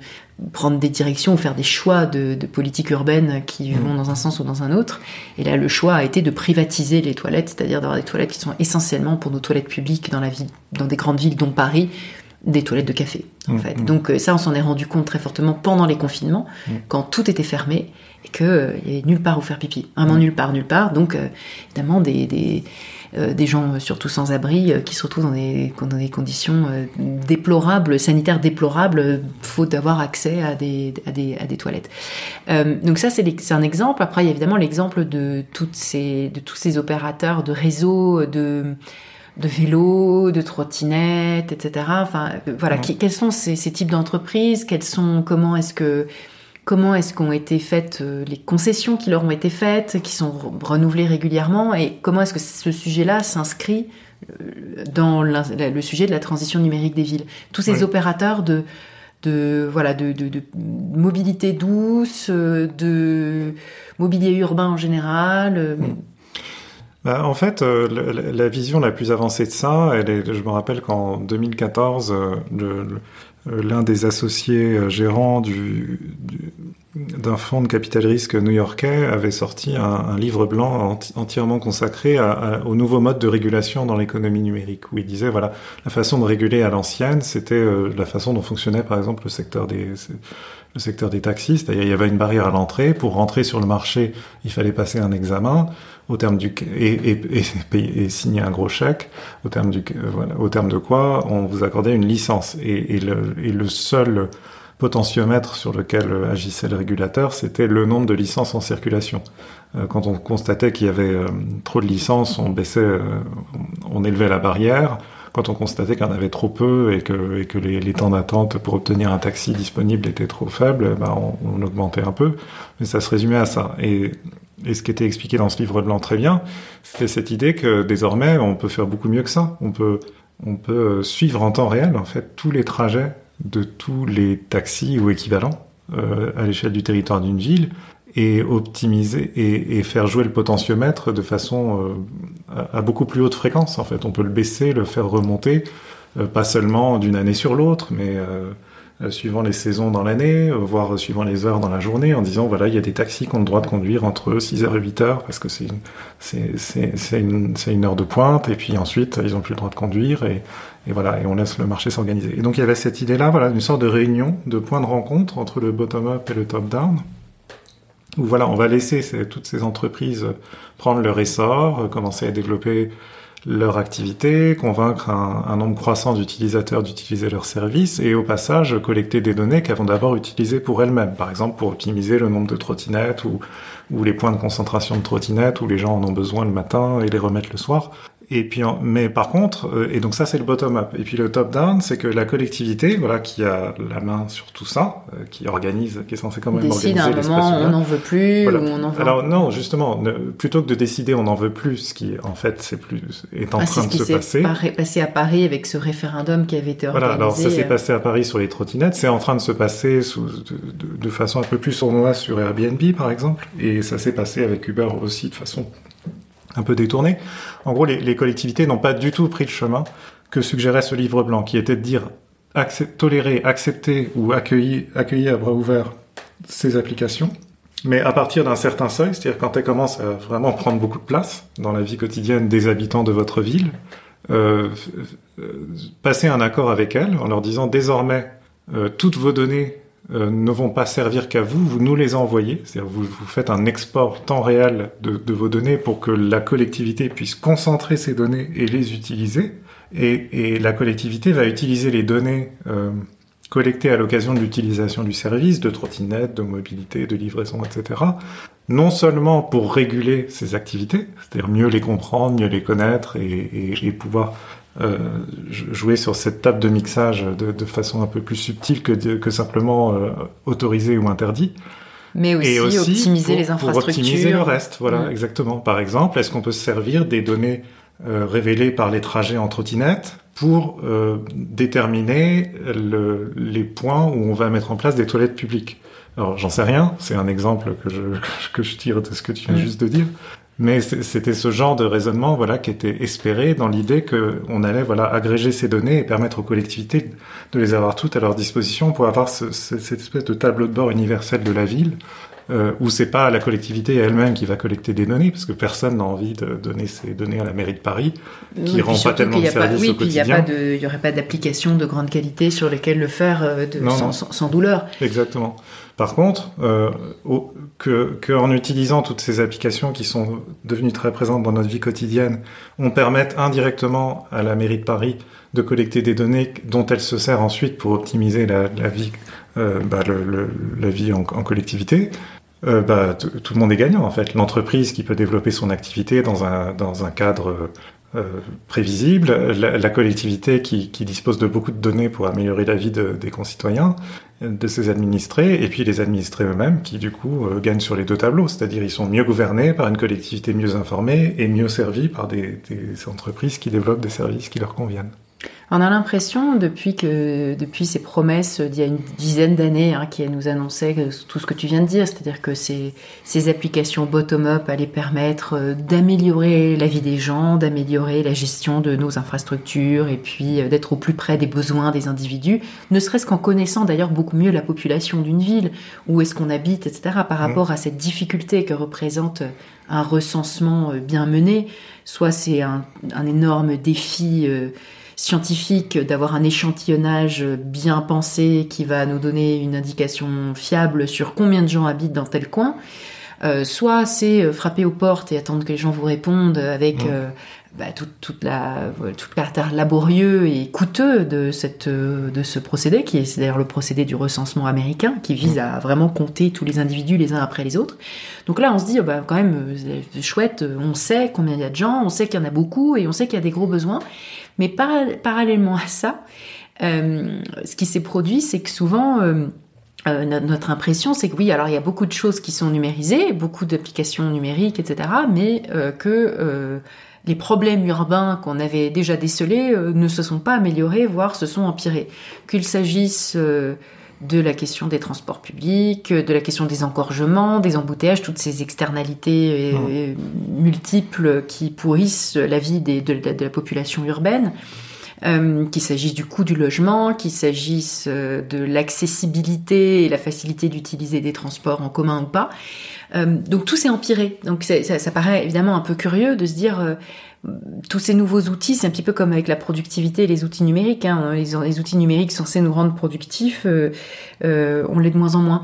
prendre des directions ou faire des choix de, politique urbaine qui mmh. vont dans un sens ou dans un autre. Et là, le choix a été de privatiser les toilettes, c'est-à-dire d'avoir des toilettes qui sont essentiellement pour nos toilettes publiques dans la ville, dans des grandes villes dont Paris, des toilettes de café, en mmh, fait. Mmh. Donc euh, ça, on s'en est rendu compte très fortement pendant les confinements, quand tout était fermé et qu'il euh, n'y avait nulle part où faire pipi. Vraiment nulle part, nulle part. Donc, évidemment, des euh, des gens euh, surtout sans abri euh, qui se retrouvent dans des, dans des conditions déplorables, sanitaires déplorables, faute d'avoir accès à des, à des, à des toilettes. donc ça, c'est un exemple. Après, il y a évidemment l'exemple de, toutes ces, de tous ces opérateurs de réseaux, de de vélos, de trottinettes, etc. Enfin, voilà, quels sont ces, ces types d'entreprises? Quels sont Comment est-ce que comment est-ce qu'ont été faites euh, les concessions qui leur ont été faites, qui sont renouvelées régulièrement, et comment est-ce que ce sujet-là s'inscrit euh, dans le sujet de la transition numérique des villes? Tous ces opérateurs de, de voilà de, mobilité douce, euh, de mobilier urbain en général. Hmm. Bah, en fait, la, vision la plus avancée de ça, elle est, je me rappelle qu'en 2014, le, euh, l'un des associés euh, gérants du, d'un fonds de capital risque new-yorkais avait sorti un, livre blanc entièrement consacré au nouveau mode de régulation dans l'économie numérique, où il disait voilà la façon de réguler à l'ancienne, c'était euh, la façon dont fonctionnait par exemple le secteur des le secteur des taxis, c'est-à-dire il y avait une barrière à l'entrée. Pour rentrer sur le marché, il fallait passer un examen au terme du et, et, et, signer un gros chèque au terme du voilà, au terme de quoi on vous accordait une licence et, le, et le seul potentiomètre sur lequel agissait le régulateur, c'était le nombre de licences en circulation. Euh, quand on constatait qu'il y avait euh, trop de licences, on baissait, euh, on élevait la barrière quand on constatait qu'il y en avait trop peu et que, et que les, les temps d'attente pour obtenir un taxi disponible étaient trop faibles, bah on, on, augmentait un peu. Mais ça se résumait à ça. Et, et ce qui était expliqué dans ce livre blanc très bien, c'était cette idée que désormais, on peut faire beaucoup mieux que ça. On peut, on peut suivre en temps réel, en fait, tous les trajets de tous les taxis ou équivalents euh, à l'échelle du territoire d'une ville et optimiser et, faire jouer le potentiomètre de façon euh, à, beaucoup plus haute fréquence. En fait, on peut le baisser, le faire remonter, euh, pas seulement d'une année sur l'autre, mais suivant les saisons dans l'année, voire suivant les heures dans la journée, en disant voilà, il y a des taxis qui ont le droit de conduire entre 6h et 8h parce que c'est une, une heure de pointe, et puis ensuite ils ont plus le droit de conduire et et voilà, et on laisse le marché s'organiser. Et donc il y avait cette idée-là, voilà, une sorte de réunion, de point de rencontre entre le bottom-up et le top-down, où voilà, on va laisser toutes ces entreprises prendre leur essor, commencer à développer leur activité, convaincre un, nombre croissant d'utilisateurs d'utiliser leurs services et au passage collecter des données qu'elles vont d'abord utiliser pour elles-mêmes, par exemple pour optimiser le nombre de trottinettes ou, ou les points de concentration de trottinettes où les gens en ont besoin le matin et les remettre le soir. Et puis, mais par contre, euh, et donc ça c'est le bottom up. Et puis le top down, c'est que la collectivité, voilà, qui a la main sur tout ça, euh, qui organise, qui est censé quand même décide organiser un moment, on n'en veut plus, ou on en veut. Alors non, justement, plutôt que de décider, on n'en veut plus, ce qui en fait c'est plus est en ah, train de se passer. C'est passé à Paris avec ce référendum qui avait été organisé. Voilà, alors ça s'est euh. passé à Paris sur les trottinettes, c'est en train de se passer sous, de, de, de façon un peu plus sournoise sur Airbnb par exemple, et ça s'est passé avec Uber aussi de façon un peu détourné. En gros, les, collectivités n'ont pas du tout pris le chemin que suggérait ce livre blanc, qui était de dire tolérer, accepter ou accueillir, accueillir à bras ouverts ces applications, mais à partir d'un certain seuil, c'est-à-dire quand elles commencent à vraiment prendre beaucoup de place dans la vie quotidienne des habitants de votre ville, euh, euh passer un accord avec elles en leur disant désormais euh, toutes vos données euh, ne vont pas servir qu'à vous, vous nous les envoyez, c'est-à-dire vous, faites un export temps réel de, vos données pour que la collectivité puisse concentrer ces données et les utiliser, et, et la collectivité va utiliser les données euh, collectés à l'occasion de l'utilisation du service, de trottinettes, de mobilité, de livraison, etc. Non seulement pour réguler ces activités, c'est-à-dire mieux les comprendre, mieux les connaître et, pouvoir euh, jouer sur cette table de mixage de, façon un peu plus subtile que, que simplement euh, autorisé ou interdit. Mais aussi, optimiser les infrastructures. Pour optimiser le reste, voilà, exactement. Par exemple, est-ce qu'on peut se servir des données euh, révélées par les trajets en trottinette pour euh, déterminer le, les points où on va mettre en place des toilettes publiques? Alors j'en sais rien, c'est un exemple que je, que je tire de ce que tu viens juste de dire, mais c'était ce genre de raisonnement voilà qui était espéré dans l'idée que on allait voilà agréger ces données et permettre aux collectivités de les avoir toutes à leur disposition pour avoir ce, cette espèce de tableau de bord universel de la ville euh, où c'est pas la collectivité elle-même qui va collecter des données, parce que personne n'a envie de donner ces données à la mairie de Paris, qui rend pas tellement de services oui, au quotidien. Il n'y aurait pas d'application de grande qualité sur lesquelles le faire euh, sans, sans, douleur. Exactement. Par contre, euh, que, utilisant toutes ces applications qui sont devenues très présentes dans notre vie quotidienne, on permette indirectement à la mairie de Paris de collecter des données dont elle se sert ensuite pour optimiser la, vie, euh, bah, la vie en, collectivité, euh, bah, tout le monde est gagnant en fait. L'entreprise qui peut développer son activité dans un, dans un cadre euh, prévisible, la, collectivité qui, dispose de beaucoup de données pour améliorer la vie de, des concitoyens, de ses administrés, et puis les administrés eux-mêmes qui du coup euh, gagnent sur les deux tableaux, c'est-à-dire ils sont mieux gouvernés par une collectivité mieux informée et mieux servis par des, des entreprises qui développent des services qui leur conviennent. On a l'impression, depuis que depuis ces promesses d'il y a une dizaine d'années, hein, qui nous annonçaient tout ce que tu viens de dire, c'est-à-dire que ces, ces applications bottom-up allaient permettre euh, d'améliorer la vie des gens, d'améliorer la gestion de nos infrastructures, et puis euh, d'être au plus près des besoins des individus, ne serait-ce qu'en connaissant d'ailleurs beaucoup mieux la population d'une ville, où est-ce qu'on habite, etc., par mmh. rapport à cette difficulté que représente un recensement euh, bien mené. Soit c'est un, un, énorme défi scientifique d'avoir un échantillonnage bien pensé qui va nous donner une indication fiable sur combien de gens habitent dans tel coin. Euh, soit c'est frapper aux portes et attendre que les gens vous répondent avec euh, bah, toute, toute, la tout le caractère laborieux et coûteux de cette de ce procédé qui est d'ailleurs le procédé du recensement américain qui vise à vraiment compter tous les individus les uns après les autres. Donc là on se dit bah quand même chouette, on sait combien il y a de gens, on sait qu'il y en a beaucoup et on sait qu'il y a des gros besoins. Mais parallèlement à ça, euh, ce qui s'est produit, c'est que souvent, euh, euh, notre impression, c'est que oui, alors il y a beaucoup de choses qui sont numérisées, beaucoup d'applications numériques, etc., mais que les problèmes urbains qu'on avait déjà décelés ne se sont pas améliorés, voire se sont empirés. Qu'il s'agisse de la question des transports publics, de la question des engorgements, des embouteillages, toutes ces externalités euh, multiples qui pourrissent la vie de, la population urbaine. Euh, qu'il s'agisse du coût du logement, qu'il s'agisse euh, de l'accessibilité et la facilité d'utiliser des transports en commun ou pas. donc tout s'est empiré. Donc ça, paraît évidemment un peu curieux de se dire tous ces nouveaux outils, c'est un petit peu comme avec la productivité et les outils numériques. Hein. Les, outils numériques censés nous rendre productifs, euh, euh, on l'est de moins en moins.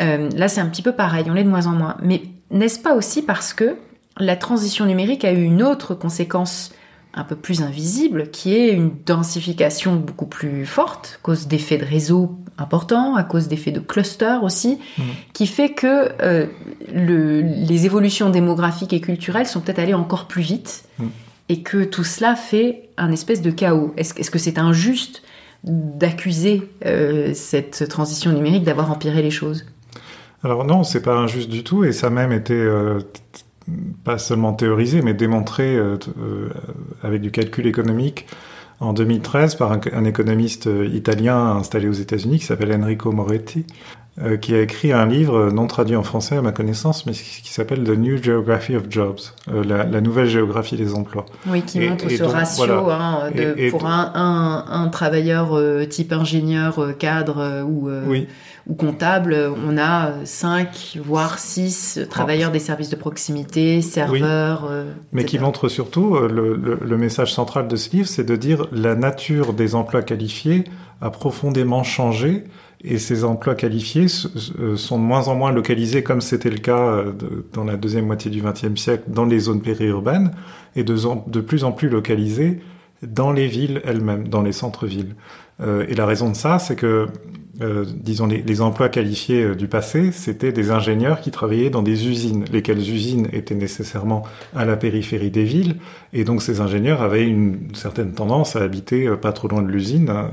Euh, là, c'est un petit peu pareil, on l'est de moins en moins. Mais n'est-ce pas aussi parce que la transition numérique a eu une autre conséquence un peu plus invisible, qui est une densification beaucoup plus forte, à cause d'effets de réseau importants, à cause d'effets de cluster aussi, mmh. qui fait que euh, le, les évolutions démographiques et culturelles sont peut-être allées encore plus vite, mmh. et que tout cela fait un espèce de chaos. Est-ce est -ce que c'est injuste d'accuser euh, cette transition numérique d'avoir empiré les choses? Alors non, c'est pas injuste du tout, et ça a même été euh, pas seulement théorisé, mais démontré euh, euh, avec du calcul économique en 2013 par un, économiste euh, italien installé aux États-Unis qui s'appelle Enrico Moretti, qui a écrit un livre non traduit en français à ma connaissance, mais qui s'appelle The New Geography of Jobs, la, nouvelle géographie des emplois. Oui, qui montre ce ratio hein, de, pour un, un, un, travailleur type ingénieur, cadre ou oui ou comptable, on a 5 voire 6 travailleurs des services de proximité, serveurs. Euh, Mais qui montre surtout, euh, le, le, message central de ce livre, c'est de dire la nature des emplois qualifiés a profondément changé et ces emplois qualifiés euh, sont de moins en moins localisés comme c'était le cas dans la deuxième moitié du XXe siècle dans les zones périurbaines et de, plus en plus localisés dans les villes elles-mêmes, dans les centres-villes. Euh, et la raison de ça, c'est que, euh, disons, les, les, emplois qualifiés euh, du passé, c'était des ingénieurs qui travaillaient dans des usines, lesquelles usines étaient nécessairement à la périphérie des villes, et donc ces ingénieurs avaient une certaine tendance à habiter pas trop loin de l'usine. Hein.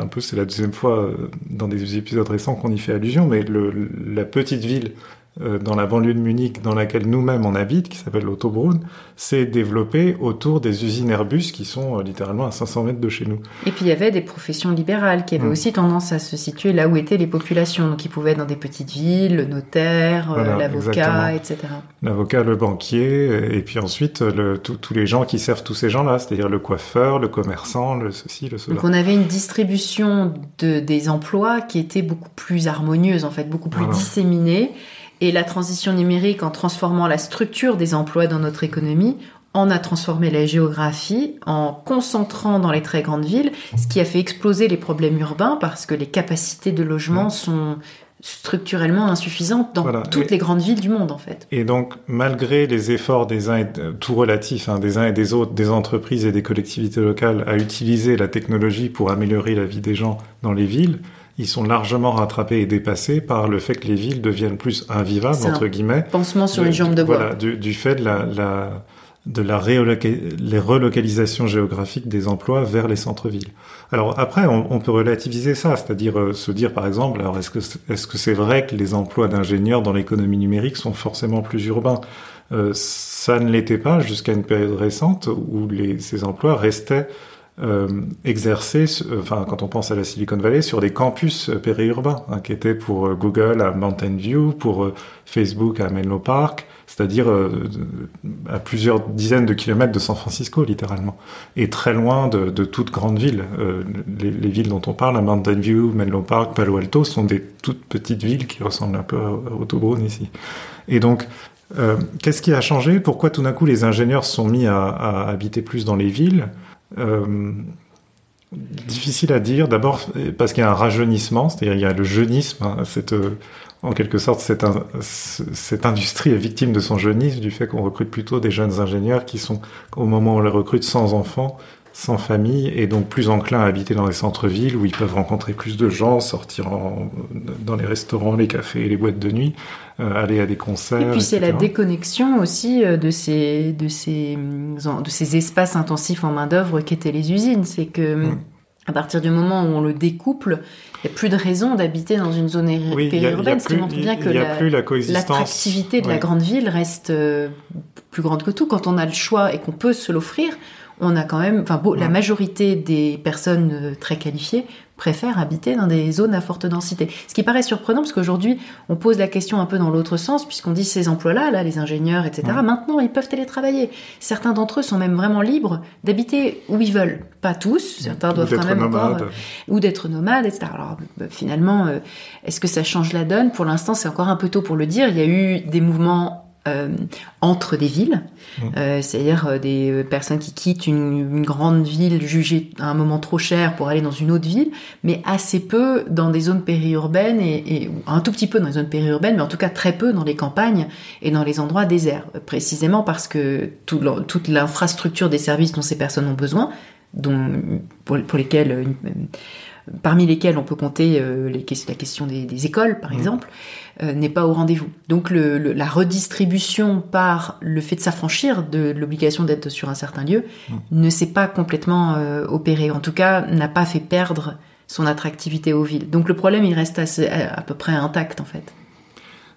un peu, c'est la deuxième fois dans des épisodes récents qu'on y fait allusion, mais le, la petite ville euh, dans la banlieue de Munich, dans laquelle nous-mêmes on habite, qui s'appelle l'Autobrunn, s'est développé autour des usines Airbus qui sont euh, littéralement à 500 mètres de chez nous. Et puis il y avait des professions libérales qui avaient mm. aussi tendance à se situer là où étaient les populations, donc ils pouvaient être dans des petites villes, le notaire, euh, l'avocat, etc. L'avocat, le banquier, et puis ensuite tous les gens qui servent tous ces gens-là, c'est-à-dire le coiffeur, le commerçant, le ceci, le cela. Donc on avait une distribution de, des emplois qui était beaucoup plus harmonieuse en fait, beaucoup plus disséminée et la transition numérique, en transformant la structure des emplois dans notre économie, en a transformé la géographie en concentrant dans les très grandes villes, ce qui a fait exploser les problèmes urbains parce que les capacités de logement sont structurellement insuffisantes dans toutes les grandes villes du monde en fait. Et donc malgré les efforts des uns et tout relatifs hein, des uns et des autres, des entreprises et des collectivités locales à utiliser la technologie pour améliorer la vie des gens dans les villes, ils sont largement rattrapés et dépassés par le fait que les villes deviennent plus invivables, entre guillemets. Pansement sur une jambe de bois. Voilà, du, du fait de la, la de la les relocalisations géographiques des emplois vers les centres-villes. Alors après, on, on, peut relativiser ça, c'est-à-dire euh, se dire par exemple, alors est-ce que est-ce que c'est vrai que les emplois d'ingénieurs dans l'économie numérique sont forcément plus urbains? Euh, Ça ne l'était pas jusqu'à une période récente où les, ces emplois restaient euh, exercer, euh, enfin quand on pense à la Silicon Valley, sur des campus euh, périurbains, hein, qui étaient pour euh, Google à Mountain View, pour Facebook à Menlo Park, c'est-à-dire à plusieurs dizaines de kilomètres de San Francisco, littéralement, et très loin de, toute grande ville. Les, les, villes dont on parle, à Mountain View, Menlo Park, Palo Alto, sont des toutes petites villes qui ressemblent un peu à, à ici. Et donc, euh, qu'est-ce qui a changé? Pourquoi tout d'un coup les ingénieurs sont mis à, habiter plus dans les villes? euh, difficile à dire. D'abord parce qu'il y a un rajeunissement, c'est-à-dire il y a le jeunisme. Hein, euh, en quelque sorte, cette, cette industrie est victime de son jeunisme, du fait qu'on recrute plutôt des jeunes ingénieurs qui sont, au moment où on les recrute, sans enfants, sans famille, et donc plus enclins à habiter dans les centres-villes où ils peuvent rencontrer plus de gens, sortir en, dans les restaurants, les cafés, les boîtes de nuit. Euh, aller à des concerts. Et puis c'est la déconnexion aussi euh, de ces, de ces, de ces espaces intensifs en main d'œuvre qu'étaient les usines. C'est que mm. à partir du moment où on le découple, il n'y a plus de raison d'habiter dans une zone périurbaine, ce qui montre bien que l'attractivité de la grande ville reste euh, plus grande que tout. Quand on a le choix et qu'on peut se l'offrir, on a quand même, enfin, la majorité des personnes très qualifiées préfèrent habiter dans des zones à forte densité. Ce qui paraît surprenant parce qu'aujourd'hui, on pose la question un peu dans l'autre sens puisqu'on dit ces emplois-là, là, les ingénieurs, etc. Maintenant, ils peuvent télétravailler. Certains d'entre eux sont même vraiment libres d'habiter où ils veulent. Pas tous. Certains doivent quand même encore, euh, ou d'être nomades, etc. Alors, bah, finalement, euh, est-ce que ça change la donne? Pour l'instant, c'est encore un peu tôt pour le dire. Il y a eu des mouvements euh, entre des villes, mmh. euh, c'est-à-dire euh, des personnes qui quittent une, grande ville jugée à un moment trop cher pour aller dans une autre ville, mais assez peu dans des zones périurbaines et, et un tout petit peu dans les zones périurbaines, mais en tout cas très peu dans les campagnes et dans les endroits déserts, précisément parce que tout, toute l'infrastructure des services dont ces personnes ont besoin, dont pour, pour lesquels parmi lesquels on peut compter les, la question des, des écoles, par mmh. exemple, euh, n'est pas au rendez-vous. Donc le, la redistribution par le fait de s'affranchir de l'obligation d'être sur un certain lieu mmh. ne s'est pas complètement euh, opéré. En tout cas, n'a pas fait perdre son attractivité aux villes. Donc le problème, il reste assez, à, peu près intact en fait.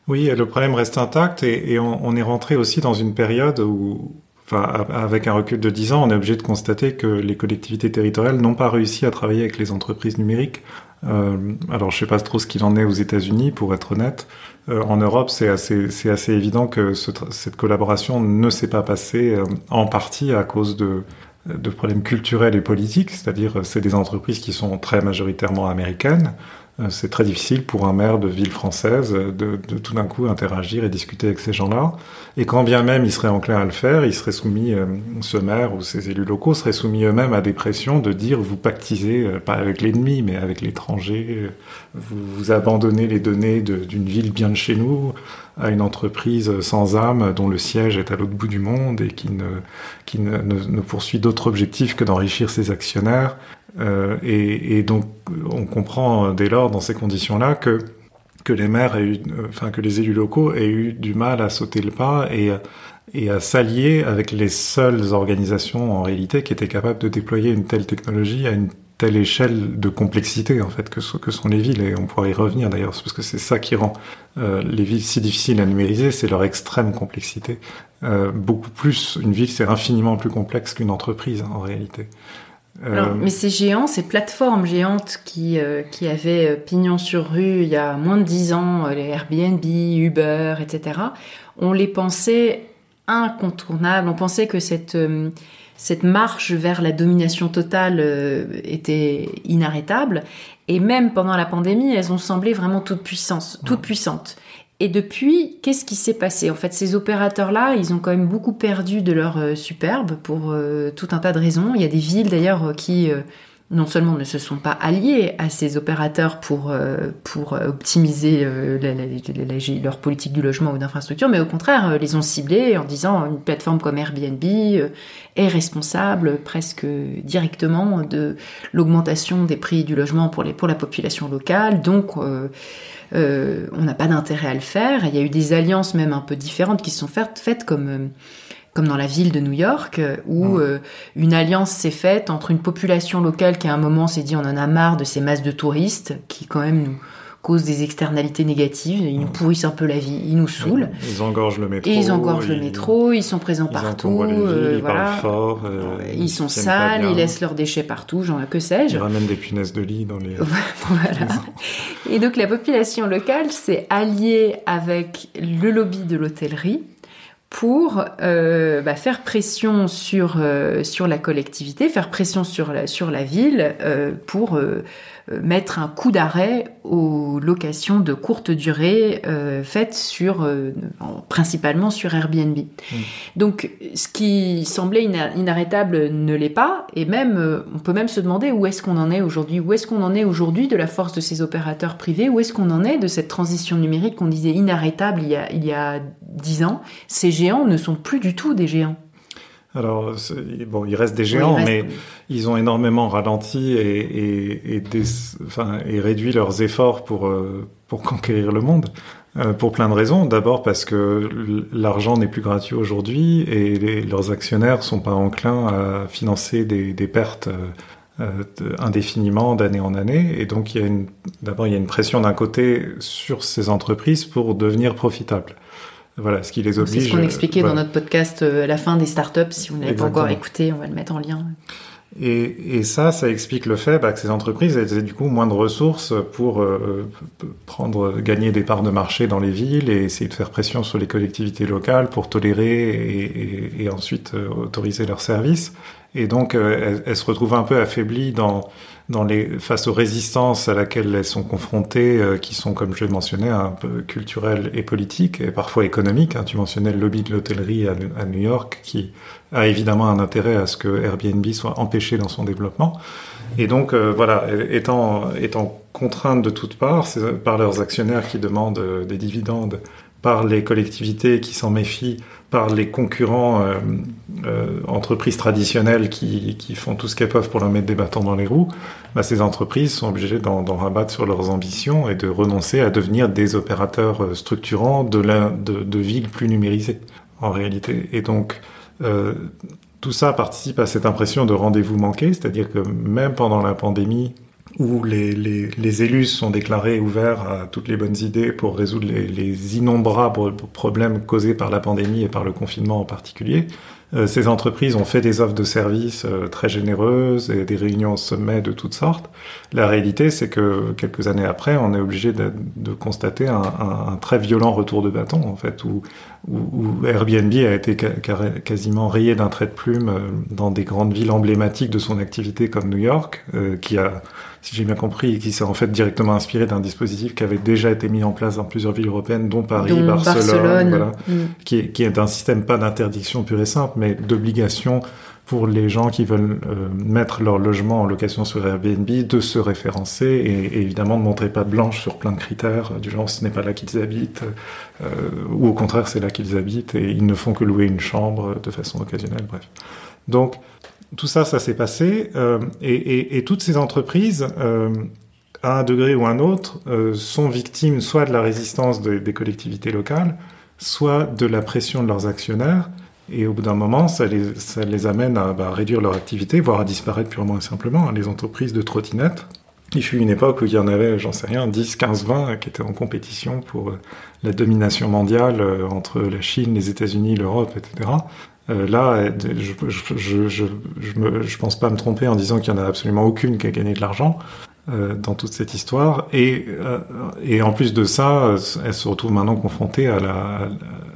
Oui, le problème reste intact et, et on, on, est rentré aussi dans une période où, enfin, avec un recul de 10 ans, on est obligé de constater que les collectivités territoriales n'ont pas réussi à travailler avec les entreprises numériques. Euh, alors, je sais pas trop ce qu'il en est aux États-Unis, pour être honnête. Euh, en Europe, c'est assez, c'est assez évident que ce, cette collaboration ne s'est pas passée euh, en partie à cause de, de problèmes culturels et politiques, c'est-à-dire c'est des entreprises qui sont très majoritairement américaines, c'est très difficile pour un maire de ville française de, de tout d'un coup interagir et discuter avec ces gens-là. Et quand bien même il serait enclin à le faire, il serait soumis, euh, ce maire ou ses élus locaux seraient soumis eux-mêmes à des pressions de dire vous pactisez, euh, pas avec l'ennemi, mais avec l'étranger, vous, vous abandonnez les données d'une ville bien de chez nous à une entreprise sans âme dont le siège est à l'autre bout du monde et qui ne, qui ne, ne poursuit d'autres objectifs que d'enrichir ses actionnaires. Euh, et, donc, on comprend dès lors, dans ces conditions-là, que que les maires aient eu, enfin que les élus locaux aient eu du mal à sauter le pas et, à s'allier avec les seules organisations en réalité qui étaient capables de déployer une telle technologie à une telle échelle de complexité en fait que, sont les villes. Et on pourra y revenir d'ailleurs parce que c'est ça qui rend euh, les villes si difficiles à numériser c'est leur extrême complexité. Euh, beaucoup plus une ville c'est infiniment plus complexe qu'une entreprise en réalité alors, euh, mais ces géants, ces plateformes géantes qui, euh, qui avaient euh, pignon sur rue il y a moins de dix ans, les Airbnb, Uber, etc., on les pensait incontournables. On pensait que cette, cette marche vers la domination totale était inarrêtable. Et même pendant la pandémie, elles ont semblé vraiment toutes puissantes. Toutes puissantes. Et depuis, qu'est-ce qui s'est passé? En fait, ces opérateurs-là, ils ont quand même beaucoup perdu de leur euh, superbe pour euh, tout un tas de raisons. Il y a des villes d'ailleurs euh, qui non seulement ne se sont pas alliés à ces opérateurs pour, pour optimiser leur politique du logement ou d'infrastructure, mais au contraire les ont ciblés en disant une plateforme comme Airbnb est responsable presque directement de l'augmentation des prix du logement pour, les, pour la population locale. Donc euh, on n'a pas d'intérêt à le faire. Il y a eu des alliances même un peu différentes qui se sont faites, faites comme euh, comme dans la ville de New York, euh, où une alliance s'est faite entre une population locale qui à un moment s'est dit on en a marre de ces masses de touristes qui quand même nous cause des externalités négatives. Ils nous pourrissent un peu la vie, ils nous saoulent. Ils engorgent le métro. Et ils engorgent le métro, ils sont présents partout. Euh, ils voilà. parlent fort. Euh, ils sont sales, ils laissent leurs déchets partout, genre que sais-je. Ils ramènent des punaises de lit dans les. voilà. Et donc la population locale s'est alliée avec le lobby de l'hôtellerie pour euh, bah, faire pression sur euh, sur la collectivité, faire pression sur la sur la ville euh, pour mettre un coup d'arrêt aux locations de courte durée euh, faites sur, euh, principalement sur Airbnb. Mm. Donc, ce qui semblait inarrêtable ne l'est pas, et même, on peut même se demander où est-ce qu'on en est aujourd'hui, où est-ce qu'on en est aujourd'hui de la force de ces opérateurs privés, où est-ce qu'on en est de cette transition numérique qu'on disait inarrêtable il y a il y a dix ans? Ces géants ne sont plus du tout des géants. Alors, bon, il reste des géants, mais ils ont énormément ralenti et, et, enfin, et, réduit leurs efforts pour, euh, pour conquérir le monde. Euh, pour plein de raisons. D'abord parce que l'argent n'est plus gratuit aujourd'hui et leurs actionnaires sont pas enclins à financer des, des pertes euh, indéfiniment d'année en année. Et donc, il y a une, d'abord, il y a une pression d'un côté sur ces entreprises pour devenir profitables. Voilà, ce qui les oblige. C'est ce qu'on expliquait dans notre podcast euh, la fin des startups. Si vous n'avez pas encore écouté, on va le mettre en lien. Et, et ça, ça explique le fait bah, que ces entreprises elles aient du coup moins de ressources pour euh, prendre, gagner des parts de marché dans les villes et essayer de faire pression sur les collectivités locales pour tolérer et, et, ensuite euh, autoriser leurs services. Et donc, elles, elles, se retrouvent un peu affaiblies dans face aux résistances à laquelle elles sont confrontées, euh, qui sont, comme je l'ai mentionné, un peu culturelles et politiques, et parfois économiques. Hein. Tu mentionnais le lobby de l'hôtellerie à, à, New York, qui a évidemment un intérêt à ce que Airbnb soit empêché dans son développement. Et donc, euh, voilà, étant, étant contraintes de toutes parts, par leurs actionnaires qui demandent euh, des dividendes, par les collectivités qui s'en méfient, par les concurrents euh, euh, entreprises traditionnelles qui, qui, font tout ce qu'elles peuvent pour leur mettre des bâtons dans les roues, bah, ces entreprises sont obligées d'en rabattre sur leurs ambitions et de renoncer à devenir des opérateurs euh, structurants de, villes plus numérisées en réalité. Et donc tout ça participe à cette impression de rendez-vous manqué, c'est-à-dire que même pendant la pandémie, où les, élus sont déclarés ouverts à toutes les bonnes idées pour résoudre les, les, innombrables problèmes causés par la pandémie et par le confinement en particulier, ces entreprises ont fait des offres de services euh, très généreuses et des réunions au sommet de toutes sortes. La réalité, c'est que quelques années après, on est obligé de, de constater un, un, un, très violent retour de bâton, en fait, où, où, Airbnb a été quasiment rayé d'un trait de plume euh, dans des grandes villes emblématiques de son activité comme New York, euh, qui a si j'ai bien compris, qui s'est en fait directement inspiré d'un dispositif qui avait déjà été mis en place dans plusieurs villes européennes, dont Paris, dont Barcelone, Barcelone. Voilà, Mm. qui, est, qui est un système pas d'interdiction pure et simple, mais d'obligation pour les gens qui veulent euh, mettre leur logement en location sur Airbnb de se référencer et, évidemment de montrer pas blanche sur plein de critères du genre ce n'est pas là qu'ils habitent euh, ou au contraire c'est là qu'ils habitent et ils ne font que louer une chambre de façon occasionnelle bref. Donc tout ça ça s'est passé euh, et, toutes ces entreprises euh, à un degré ou un autre euh, sont victimes soit de la résistance de, des collectivités locales soit de la pression de leurs actionnaires et au bout d'un moment, ça les, amène à bah, réduire leur activité, voire à disparaître purement et simplement. Les entreprises de trottinettes, il fut une époque où il y en avait, j'en sais rien, 10, 15, 20 qui étaient en compétition pour euh, la domination mondiale euh, entre la Chine, les États-Unis, l'Europe, etc. Euh, là, je, je, pense pas me tromper en disant qu'il y en a absolument aucune qui a gagné de l'argent dans toute cette histoire. Et, euh, et en plus de ça, elle se retrouve maintenant confrontée à la,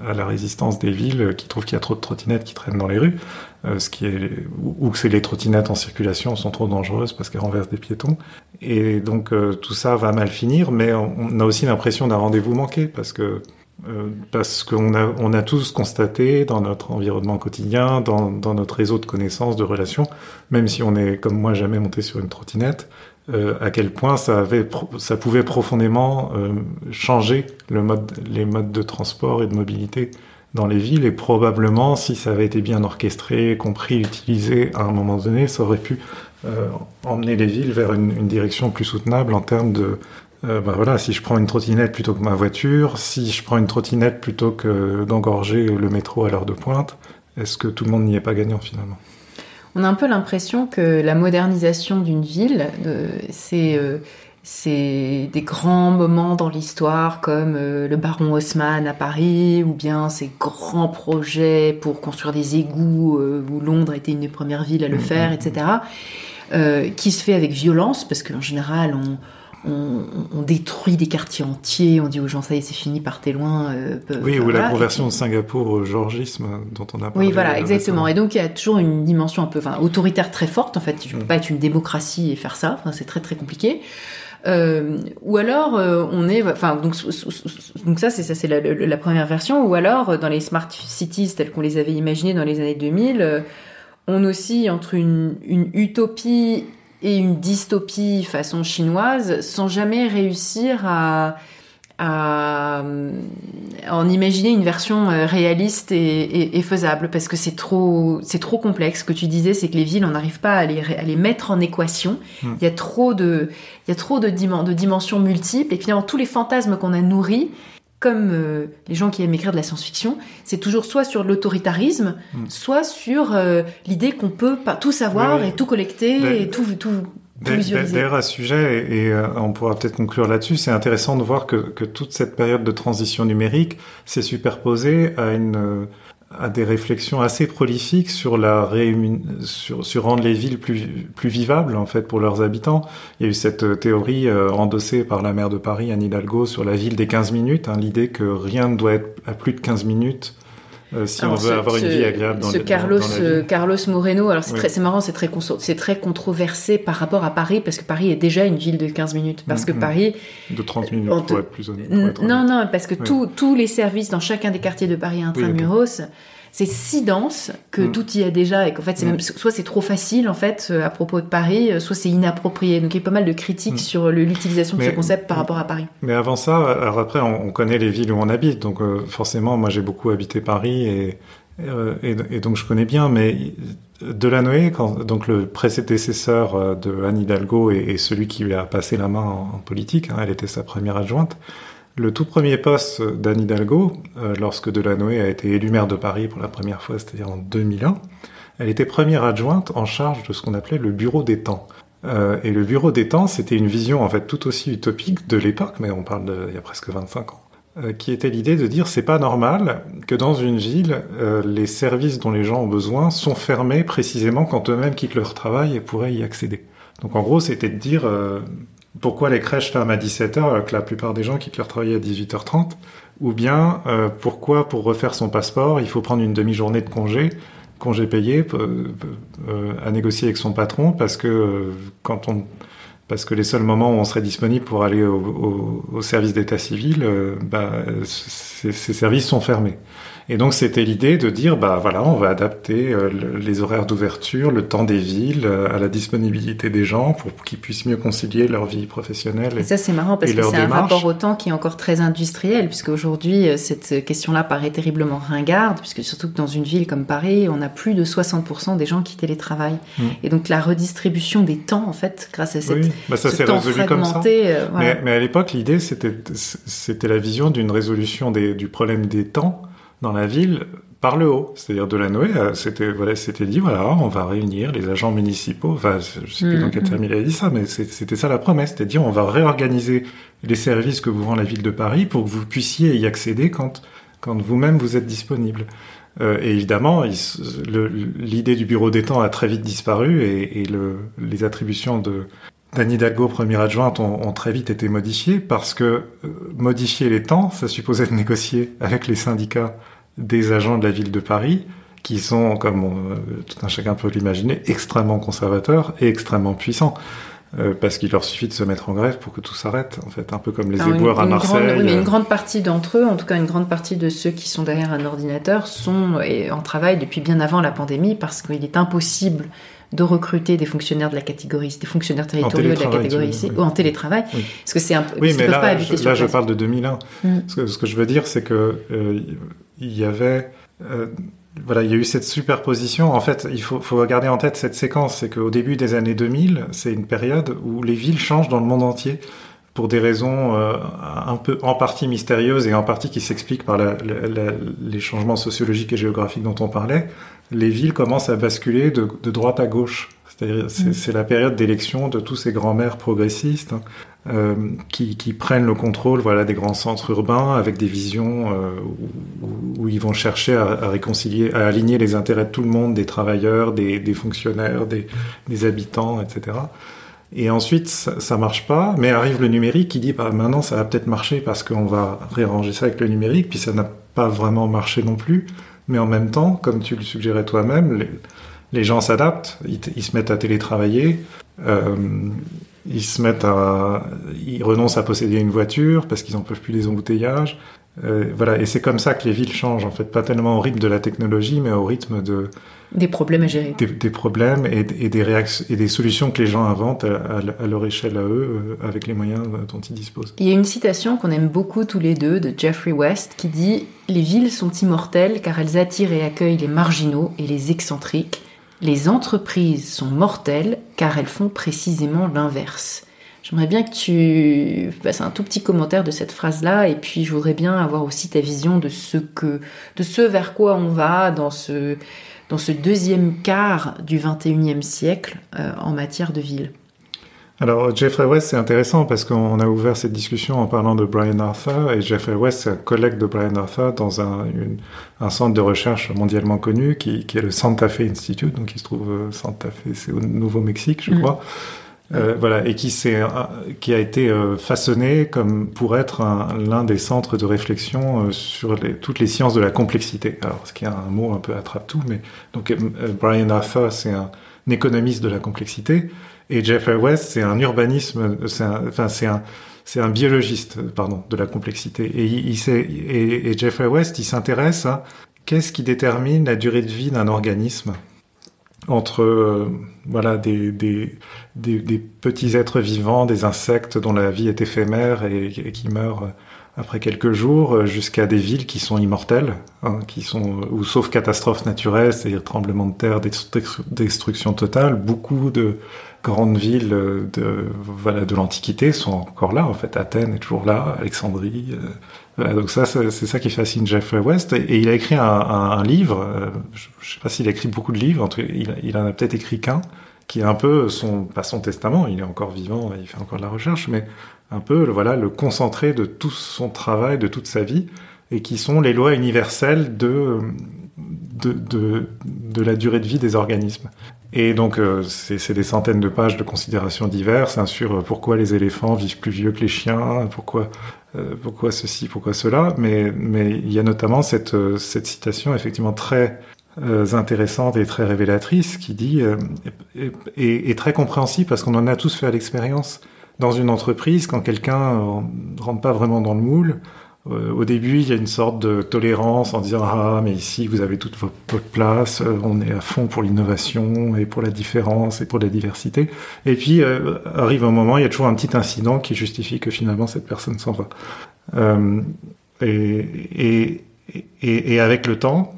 à la résistance des villes qui trouvent qu'il y a trop de trottinettes qui traînent dans les rues, euh, ce qui est ou que c'est les trottinettes en circulation sont trop dangereuses parce qu'elles renversent des piétons. Et donc euh, tout ça va mal finir, mais on, a aussi l'impression d'un rendez-vous manqué parce que euh, parce qu'on a, on a tous constaté dans notre environnement quotidien, dans, dans, notre réseau de connaissances, de relations, même si on est comme moi jamais monté sur une trottinette, euh, à quel point ça, pouvait profondément euh, changer les modes de transport et de mobilité dans les villes. Et probablement, si ça avait été bien orchestré, compris, utilisé à un moment donné, ça aurait pu euh, emmener les villes vers une, une direction plus soutenable en termes de, bah voilà, si je prends une trottinette plutôt que ma voiture, si je prends une trottinette plutôt que d'engorger le métro à l'heure de pointe, est-ce que tout le monde n'y est pas gagnant finalement? On a un peu l'impression que la modernisation d'une ville, euh, c'est c'est des grands moments dans l'histoire comme euh, le baron Haussmann à Paris ou bien ces grands projets pour construire des égouts euh, où Londres était une des premières villes à le faire, etc. Euh, qui se fait avec violence parce qu'en général on on, on, détruit des quartiers entiers, on dit aux gens ça y est c'est fini, partez loin. Euh, oui, ou la conversion de Singapour au georgisme dont on a parlé. Oui, voilà, exactement. Et donc il y a toujours une dimension un peu enfin, autoritaire très forte. En fait, tu peux mm. pas être une démocratie et faire ça. Enfin, c'est très très compliqué. Euh, ou alors euh, on est, enfin donc donc ça c'est ça c'est la, la, première version. Ou alors dans les smart cities telles qu'on les avait imaginées dans les années 2000, euh, on oscille entre une, une utopie et une dystopie façon chinoise sans jamais réussir à, à, à en imaginer une version euh, réaliste et, et, et faisable parce que c'est trop c'est trop complexe. Ce que tu disais, c'est que les villes, on n'arrive pas à les, à les mettre en équation. Mm. Il y a trop de il y a trop de, dim de dimensions multiples et finalement tous les fantasmes qu'on a nourris comme euh, les gens qui aiment écrire de la science-fiction, c'est toujours soit sur l'autoritarisme, mm. soit sur euh, l'idée qu'on peut pas tout savoir oui, oui. et tout collecter et tout, tout, tout visualiser. D'ailleurs, à ce sujet, et, et euh, on pourra peut-être conclure là-dessus, c'est intéressant de voir que, que, toute cette période de transition numérique s'est superposée à une à des réflexions assez prolifiques sur la sur, sur rendre les villes plus, plus vivables en fait pour leurs habitants. Il y a eu cette théorie euh, endossée par la maire de Paris, Anne Hidalgo, sur la ville des 15 minutes, hein, l'idée que rien ne doit être à plus de 15 minutes euh, si alors, on veut ce, avoir une vie agréable dans ce le, Carlos, dans, euh, Carlos Moreno, alors c'est oui. très, marrant, c'est très, c'est très controversé par rapport à Paris, parce que Paris est déjà une ville de 15 minutes. Parce que Paris. De 30 minutes, pour être plus honnête. Non, non, parce que oui. tous les services dans chacun des quartiers de Paris intramuros. Oui, okay c'est si dense que mmh. tout y est déjà et qu'en fait c'est mmh. même soit c'est trop facile en fait euh, à propos de Paris, soit c'est inapproprié. Donc il y a pas mal de critiques mmh. sur l'utilisation de ce concept par rapport à Paris. Mais avant ça, alors après on, on connaît les villes où on habite, donc euh, forcément moi j'ai beaucoup habité Paris et, euh, et, et donc je connais bien, mais Delanoë, quand, donc le prédécesseur euh, de Anne Hidalgo et, et, celui qui lui a passé la main en, en politique, hein, elle était sa première adjointe. Le tout premier poste d'Anne Hidalgo, euh, lorsque Delanoë a été élu maire de Paris pour la première fois, c'est-à-dire en 2001, elle était première adjointe en charge de ce qu'on appelait le bureau des temps. Euh, et le bureau des temps, c'était une vision en fait tout aussi utopique de l'époque, mais on parle de, il y a presque 25 ans, euh, qui était l'idée de dire c'est pas normal que dans une ville, les services dont les gens ont besoin sont fermés précisément quand eux-mêmes quittent leur travail et pourraient y accéder. Donc en gros, c'était de dire pourquoi les crèches ferment à 17h alors que la plupart des gens quittent leur travail à 18h30 ou bien pourquoi pour refaire son passeport, il faut prendre une demi-journée de congé congé payé à négocier avec son patron parce que quand on parce que les seuls moments où on serait disponible pour aller au, au, service d'état civil, euh, bah, ces, services sont fermés. Et donc c'était l'idée de dire bah voilà on va adapter euh, les horaires d'ouverture, le temps des villes euh, à la disponibilité des gens pour qu'ils puissent mieux concilier leur vie professionnelle. Et, ça c'est marrant parce que c'est un rapport au temps qui est encore très industriel puisque aujourd'hui euh, cette question-là paraît terriblement ringarde puisque surtout que dans une ville comme Paris on a plus de 60% des gens qui télétravaillent mm. et donc la redistribution des temps en fait grâce à cette oui, bah ça s'est résolu comme ça. mais, mais, à l'époque l'idée c'était c'était la vision d'une résolution des, du problème des temps dans la ville par le haut, c'est-à-dire de la Noé, euh, c'était voilà, c'était dit voilà, on va réunir les agents municipaux. Enfin, je sais plus dans quel mm-hmm. terme il a dit ça, mais c'était ça la promesse, c'était dire on va réorganiser les services que vous rend la ville de Paris pour que vous puissiez y accéder quand quand vous-même vous êtes disponible. Euh, et évidemment, l'idée du bureau des temps a très vite disparu et, et le, les attributions de d'Anne Hidalgo, première adjointe, ont, ont, très vite été modifiées parce que euh, modifier les temps, ça supposait de négocier avec les syndicats des agents de la ville de Paris, qui sont, comme euh, tout un chacun peut l'imaginer, extrêmement conservateurs et extrêmement puissants. Euh, parce qu'il leur suffit de se mettre en grève pour que tout s'arrête, en fait, un peu comme les éboueurs à Marseille. Grande, mais une grande partie d'entre eux, en tout cas une grande partie de ceux qui sont derrière un ordinateur, sont en travail depuis bien avant la pandémie parce qu'il est impossible de recruter des fonctionnaires de la catégorie, des fonctionnaires territoriaux de la catégorie C, ou en télétravail, parce que c'est un oui, mais là, pas je, là je parle de 2001. Mm. Ce, que, ce, que, je veux dire, c'est que euh, il y avait euh, voilà, il y a eu cette superposition. En fait, il faut, faut garder en tête cette séquence, c'est qu'au début des années 2000, c'est une période où les villes changent dans le monde entier pour des raisons euh, un peu en partie mystérieuses et en partie qui s'expliquent par la, la, les changements sociologiques et géographiques dont on parlait les villes commencent à basculer de, droite à gauche. C'est-à-dire, c'est mm. la période d'élection de tous ces grands-mères progressistes hein, euh, qui, prennent le contrôle, voilà, des grands centres urbains avec des visions euh, où, ils vont chercher à, réconcilier, à aligner les intérêts de tout le monde, des travailleurs, des, fonctionnaires, des, habitants, etc. Et ensuite, ça, ça, marche pas, mais arrive le numérique qui dit, bah, maintenant, ça va peut-être marcher parce qu'on va réarranger ça avec le numérique, puis ça n'a pas vraiment marché non plus. Mais en même temps, comme tu le suggérais toi-même, les, gens s'adaptent, ils, se mettent à télétravailler, euh, ils se mettent à, ils renoncent à posséder une voiture parce qu'ils n'en peuvent plus des embouteillages. Euh, voilà, et c'est comme ça que les villes changent en fait, pas tellement au rythme de la technologie, mais au rythme de des problèmes à gérer, des, problèmes et, des réactions et des solutions que les gens inventent à, leur échelle à eux euh, avec les moyens dont ils disposent. Il y a une citation qu'on aime beaucoup tous les deux de Jeffrey West qui dit les villes sont immortelles car elles attirent et accueillent les marginaux et les excentriques. Les entreprises sont mortelles car elles font précisément l'inverse. J'aimerais bien que tu fasses un tout petit commentaire de cette phrase-là, et puis je voudrais bien avoir aussi ta vision de ce que, de ce vers quoi on va dans ce, dans ce deuxième quart du 21e siècle euh, en matière de ville. Alors Jeffrey West, c'est intéressant parce qu'on a ouvert cette discussion en parlant de Brian Arthur, et Jeffrey West, c'est un collègue de Brian Arthur dans un, un centre de recherche mondialement connu qui, qui, est le Santa Fe Institute, donc il se trouve euh, Santa Fe, c'est au Nouveau-Mexique, je mm. crois. Euh, voilà, et qui, qui a été euh, façonné comme pour être l'un des centres de réflexion euh, sur les, toutes les sciences de la complexité. Alors, ce qui est un mot un peu attrape-tout, mais donc Brian Arthur, c'est un, économiste de la complexité, et Jeffrey West, c'est un urbanisme, c'est enfin c'est un c'est un biologiste, pardon, de la complexité. Et, il, et, Jeffrey West, il s'intéresse à qu'est-ce qui détermine la durée de vie d'un organisme entre euh, voilà des, des, des, petits êtres vivants, des insectes dont la vie est éphémère et, qui meurent après quelques jours, euh, jusqu'à des villes qui sont immortelles, hein, qui sont ou sauf catastrophes naturelles, c'est-à-dire tremblements de terre, destruction totale, beaucoup de grandes villes de voilà de l'Antiquité sont encore là. En fait, Athènes est toujours là, Alexandrie. Euh, donc ça, c'est ça qui fascine Jeffrey West. Et, il a écrit un, un, livre, euh, je, ne sais pas s'il a écrit beaucoup de livres, il, il en a peut-être écrit qu'un, qui est un peu son, pas son testament, il est encore vivant, il fait encore de la recherche, mais un peu, voilà, le concentré de tout son travail, de toute sa vie, et qui sont les lois universelles de, de, de, la durée de vie des organismes. Et donc, euh, c'est des centaines de pages de considérations diverses hein, sur euh, pourquoi les éléphants vivent plus vieux que les chiens, pourquoi, euh, pourquoi ceci, pourquoi cela. Mais, mais il y a notamment cette, cette citation effectivement très intéressante et très révélatrice qui dit, et, et, très compréhensible parce qu'on en a tous fait l'expérience dans une entreprise, quand quelqu'un ne rentre pas vraiment dans le moule, au début, il y a une sorte de tolérance en disant ah mais ici vous avez toute votre place, euh, on est à fond pour l'innovation et pour la différence et pour la diversité. Et puis euh, arrive un moment, il y a toujours un petit incident qui justifie que finalement cette personne s'en va. Et, avec le temps,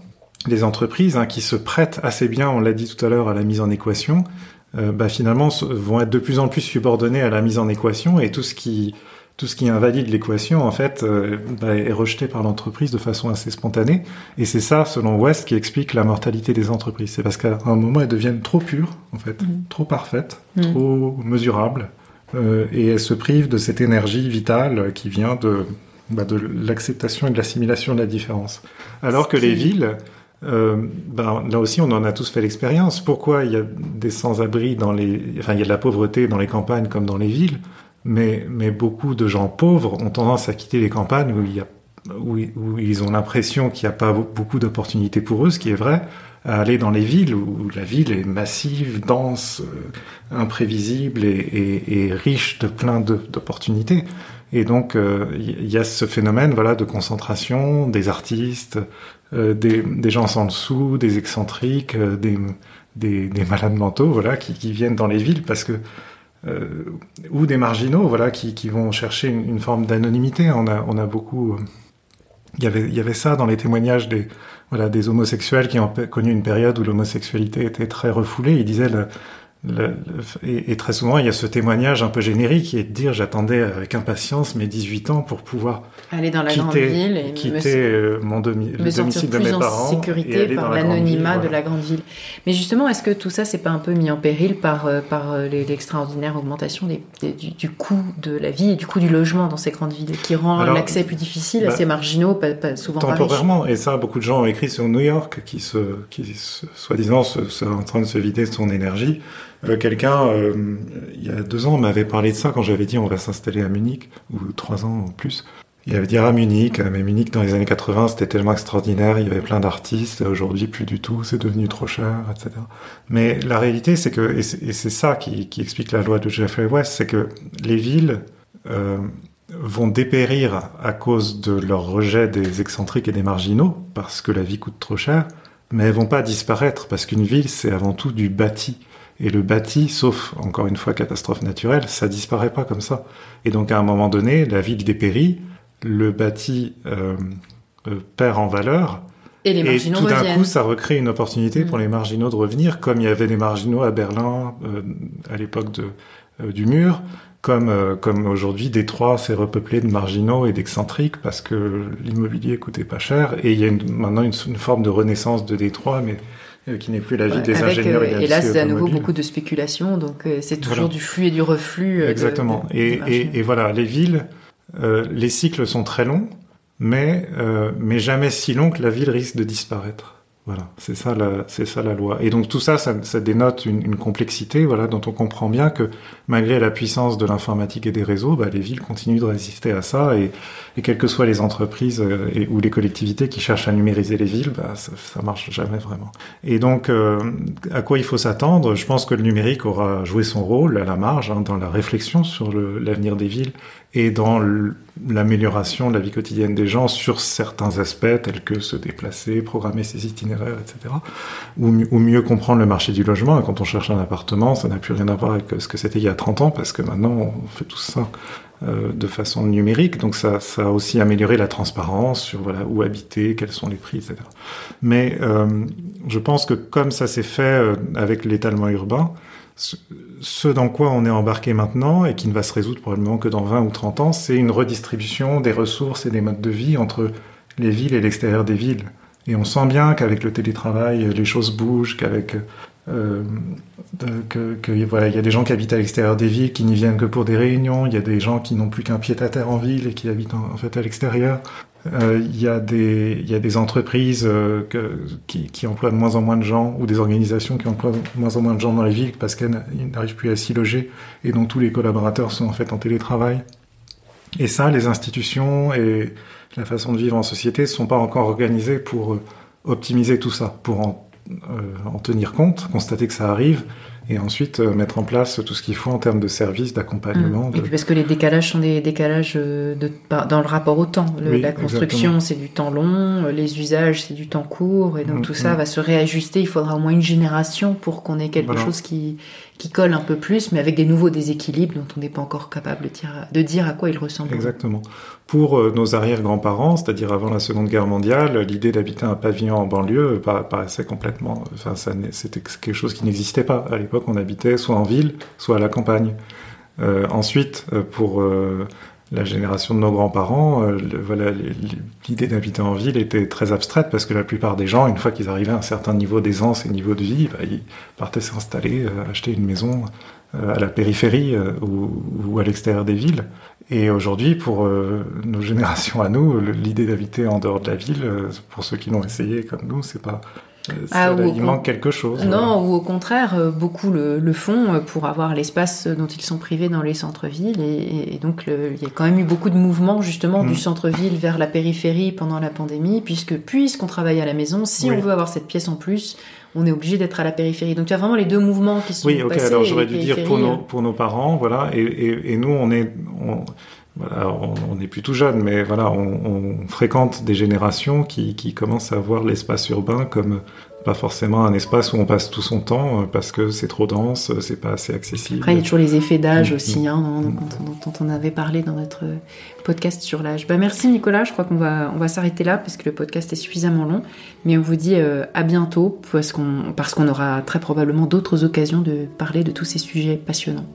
les entreprises hein, qui se prêtent assez bien, on l'a dit tout à l'heure, à la mise en équation, bah, finalement vont être de plus en plus subordonnées à la mise en équation et tout ce qui tout ce qui invalide l'équation, en fait, euh, bah, est rejeté par l'entreprise de façon assez spontanée. Et c'est ça, selon West, qui explique la mortalité des entreprises. C'est parce qu'à un moment, elles deviennent trop pures, en fait, mm. trop parfaites, mm. trop mesurables, euh, et elles se privent de cette énergie vitale qui vient de, bah, de l'acceptation et de l'assimilation de la différence. Alors que les villes, euh, ben, là aussi, on en a tous fait l'expérience. Pourquoi il y a des sans-abri dans les, enfin, il y a de la pauvreté dans les campagnes comme dans les villes? Mais, mais beaucoup de gens pauvres ont tendance à quitter les campagnes où, il y a, où, ils ont l'impression qu'il n'y a pas beaucoup d'opportunités pour eux, ce qui est vrai, à aller dans les villes où la ville est massive, dense, euh, imprévisible et, riche de plein d'opportunités. Et donc, euh, il y a ce phénomène voilà, de concentration des artistes, euh, des, gens sans dessous, des excentriques, des, des, des, malades mentaux voilà, qui, viennent dans les villes parce que ou des marginaux, voilà, qui, qui vont chercher une, une forme d'anonymité. On a, on a beaucoup, euh, il y avait, il y avait ça dans les témoignages des, voilà, des homosexuels qui ont connu une période où l'homosexualité était très refoulée. Ils disaient le, et, et, très souvent, il y a ce témoignage un peu générique qui est de dire j'attendais avec impatience mes 18 ans pour pouvoir aller dans la quitter, grande ville et quitter euh, mon domi me le domicile de mes parents. sécurité par l'anonymat de la grande ville. Mais justement, est-ce que tout ça, c'est pas un peu mis en péril par, euh, par euh, l'extraordinaire augmentation des, des, du, du, coût de la vie et du coût du logement dans ces grandes villes qui rend l'accès plus difficile bah, à ces marginaux, pas, pas souvent Temporairement, et ça, beaucoup de gens ont écrit sur New York qui, se, qui soi-disant, sont en train de se vider de son énergie. Euh, quelqu'un, euh, il y a deux ans, m'avait parlé de ça quand j'avais dit on va s'installer à Munich, ou trois ans ou plus. Il avait dit à Munich, mais Munich dans les années 80 c'était tellement extraordinaire, il y avait plein d'artistes, aujourd'hui plus du tout, c'est devenu trop cher, etc. Mais la réalité c'est que, et c'est ça qui, qui, explique la loi de Jeffrey West, c'est que les villes euh, vont dépérir à cause de leur rejet des excentriques et des marginaux, parce que la vie coûte trop cher, mais elles vont pas disparaître, parce qu'une ville c'est avant tout du bâti. Et le bâti, sauf encore une fois catastrophe naturelle, ça disparaît pas comme ça. Et donc à un moment donné, la ville dépérit, le bâti euh, euh, perd en valeur. Et les marginaux Et tout d'un coup, ça recrée une opportunité mmh. pour les marginaux de revenir, comme il y avait des marginaux à Berlin euh, à l'époque du mur, comme, comme aujourd'hui, Détroit s'est repeuplé de marginaux et d'excentriques parce que l'immobilier coûtait pas cher. Et il y a une, maintenant une, une, forme de renaissance de Détroit, mais qui n'est plus la vie ouais, des avec, ingénieurs. et là, c'est à nouveau beaucoup de spéculation, donc c'est toujours voilà. du flux et du reflux. Exactement. De, de, et, et, et, voilà, les villes, euh, les cycles sont très longs, mais, euh, mais jamais si longs que la ville risque de disparaître. Voilà, c'est ça la, c'est ça la loi. Et donc tout ça, ça, ça dénote une, une, complexité, voilà, dont on comprend bien que malgré la puissance de l'informatique et des réseaux, bah, les villes continuent de résister à ça, et, et quelles que soient les entreprises euh, ou les collectivités qui cherchent à numériser les villes, bah, ça, ça marche jamais vraiment. Et donc, euh, à quoi il faut s'attendre? Je pense que le numérique aura joué son rôle à la marge hein, dans la réflexion sur le, l'avenir des villes et dans l'amélioration de la vie quotidienne des gens sur certains aspects tels que se déplacer, programmer ses itinéraires, etc. Ou, mieux comprendre le marché du logement. Quand on cherche un appartement, ça n'a plus rien à voir avec ce que c'était il y a 30 ans, parce que maintenant on fait tout ça euh, de façon numérique. Donc ça, a aussi amélioré la transparence sur où habiter, quels sont les prix, etc. Mais euh, je pense que comme ça s'est fait euh, avec l'étalement urbain, ce dans quoi on est embarqué maintenant et qui ne va se résoudre probablement que dans 20 ou 30 ans, c'est une redistribution des ressources et des modes de vie entre les villes et l'extérieur des villes. Et on sent bien qu'avec le télétravail, les choses bougent, qu'avec que, que, voilà, il y a des gens qui habitent à l'extérieur des villes, qui n'y viennent que pour des réunions. Il y a des gens qui n'ont plus qu'un pied à terre en ville et qui habitent en, fait à l'extérieur. Euh, il y a des il y a des entreprises euh, qui, emploient de moins en moins de gens ou des organisations qui emploient de moins en moins de gens dans les villes parce qu'elles n'arrivent plus à s'y loger et dont tous les collaborateurs sont en fait en télétravail. Et ça, les institutions et la façon de vivre en société ne sont pas encore organisées pour optimiser tout ça, pour euh, en tenir compte, constater que ça arrive, et ensuite euh, mettre en place tout ce qu'il faut en termes de services, d'accompagnement. Mmh. Et puis parce que les décalages sont des décalages euh, de, dans le rapport au temps. la construction, c'est du temps long, les usages, c'est du temps court, et donc mmh, tout ça mmh. va se réajuster. Il faudra au moins une génération pour qu'on ait quelque chose qui, qui colle un peu plus, mais avec des nouveaux déséquilibres dont on n'est pas encore capable de dire, de dire à quoi ils ressemblent. Exactement. Pour euh, nos arrière-grands-parents, c'est-à-dire avant la Seconde Guerre mondiale, l'idée d'habiter un pavillon en banlieue paraissait complètement... Enfin, c'était quelque chose qui n'existait pas. À l'époque, on habitait soit en ville, soit à la campagne. Euh, ensuite, euh, pour euh, la génération de nos grands-parents, euh, l'idée d'habiter en ville était très abstraite parce que la plupart des gens, une fois qu'ils arrivaient à un certain niveau d'aisance et niveau de vie, bah, ils partaient s'installer, euh, acheter une maison euh, à la périphérie ou, à l'extérieur des villes. Et aujourd'hui, pour nos générations à nous, l'idée d'habiter en dehors de la ville, pour ceux qui l'ont essayé comme nous, c'est pas ah, il manque quelque chose. Non, ou au contraire, euh, beaucoup le, font euh, pour avoir l'espace dont ils sont privés dans les centres-villes. Et, donc, il y a quand même eu beaucoup de mouvements justement du mm. centre-ville vers la périphérie pendant la pandémie, puisque puisqu'on travaille à la maison, si on veut avoir cette pièce en plus, on est obligé d'être à la périphérie. Donc, tu as vraiment les deux mouvements qui sont Oui, ok, alors j'aurais dû dire pour nos, pour nos parents, voilà, et, et, nous, on est... voilà, on, est plutôt jeune, mais voilà, on, on, fréquente des générations qui, qui commencent à voir l'espace urbain comme pas forcément un espace où on passe tout son temps euh, parce que c'est trop dense, euh, c'est pas assez accessible. Après, il y a toujours les effets d'âge mm, aussi, mm. hein, dont, on avait parlé dans notre podcast sur l'âge. Bah, merci Nicolas, je crois qu'on va, on va s'arrêter là parce que le podcast est suffisamment long, mais on vous dit euh, à bientôt parce qu'on, parce qu'on aura très probablement d'autres occasions de parler de tous ces sujets passionnants.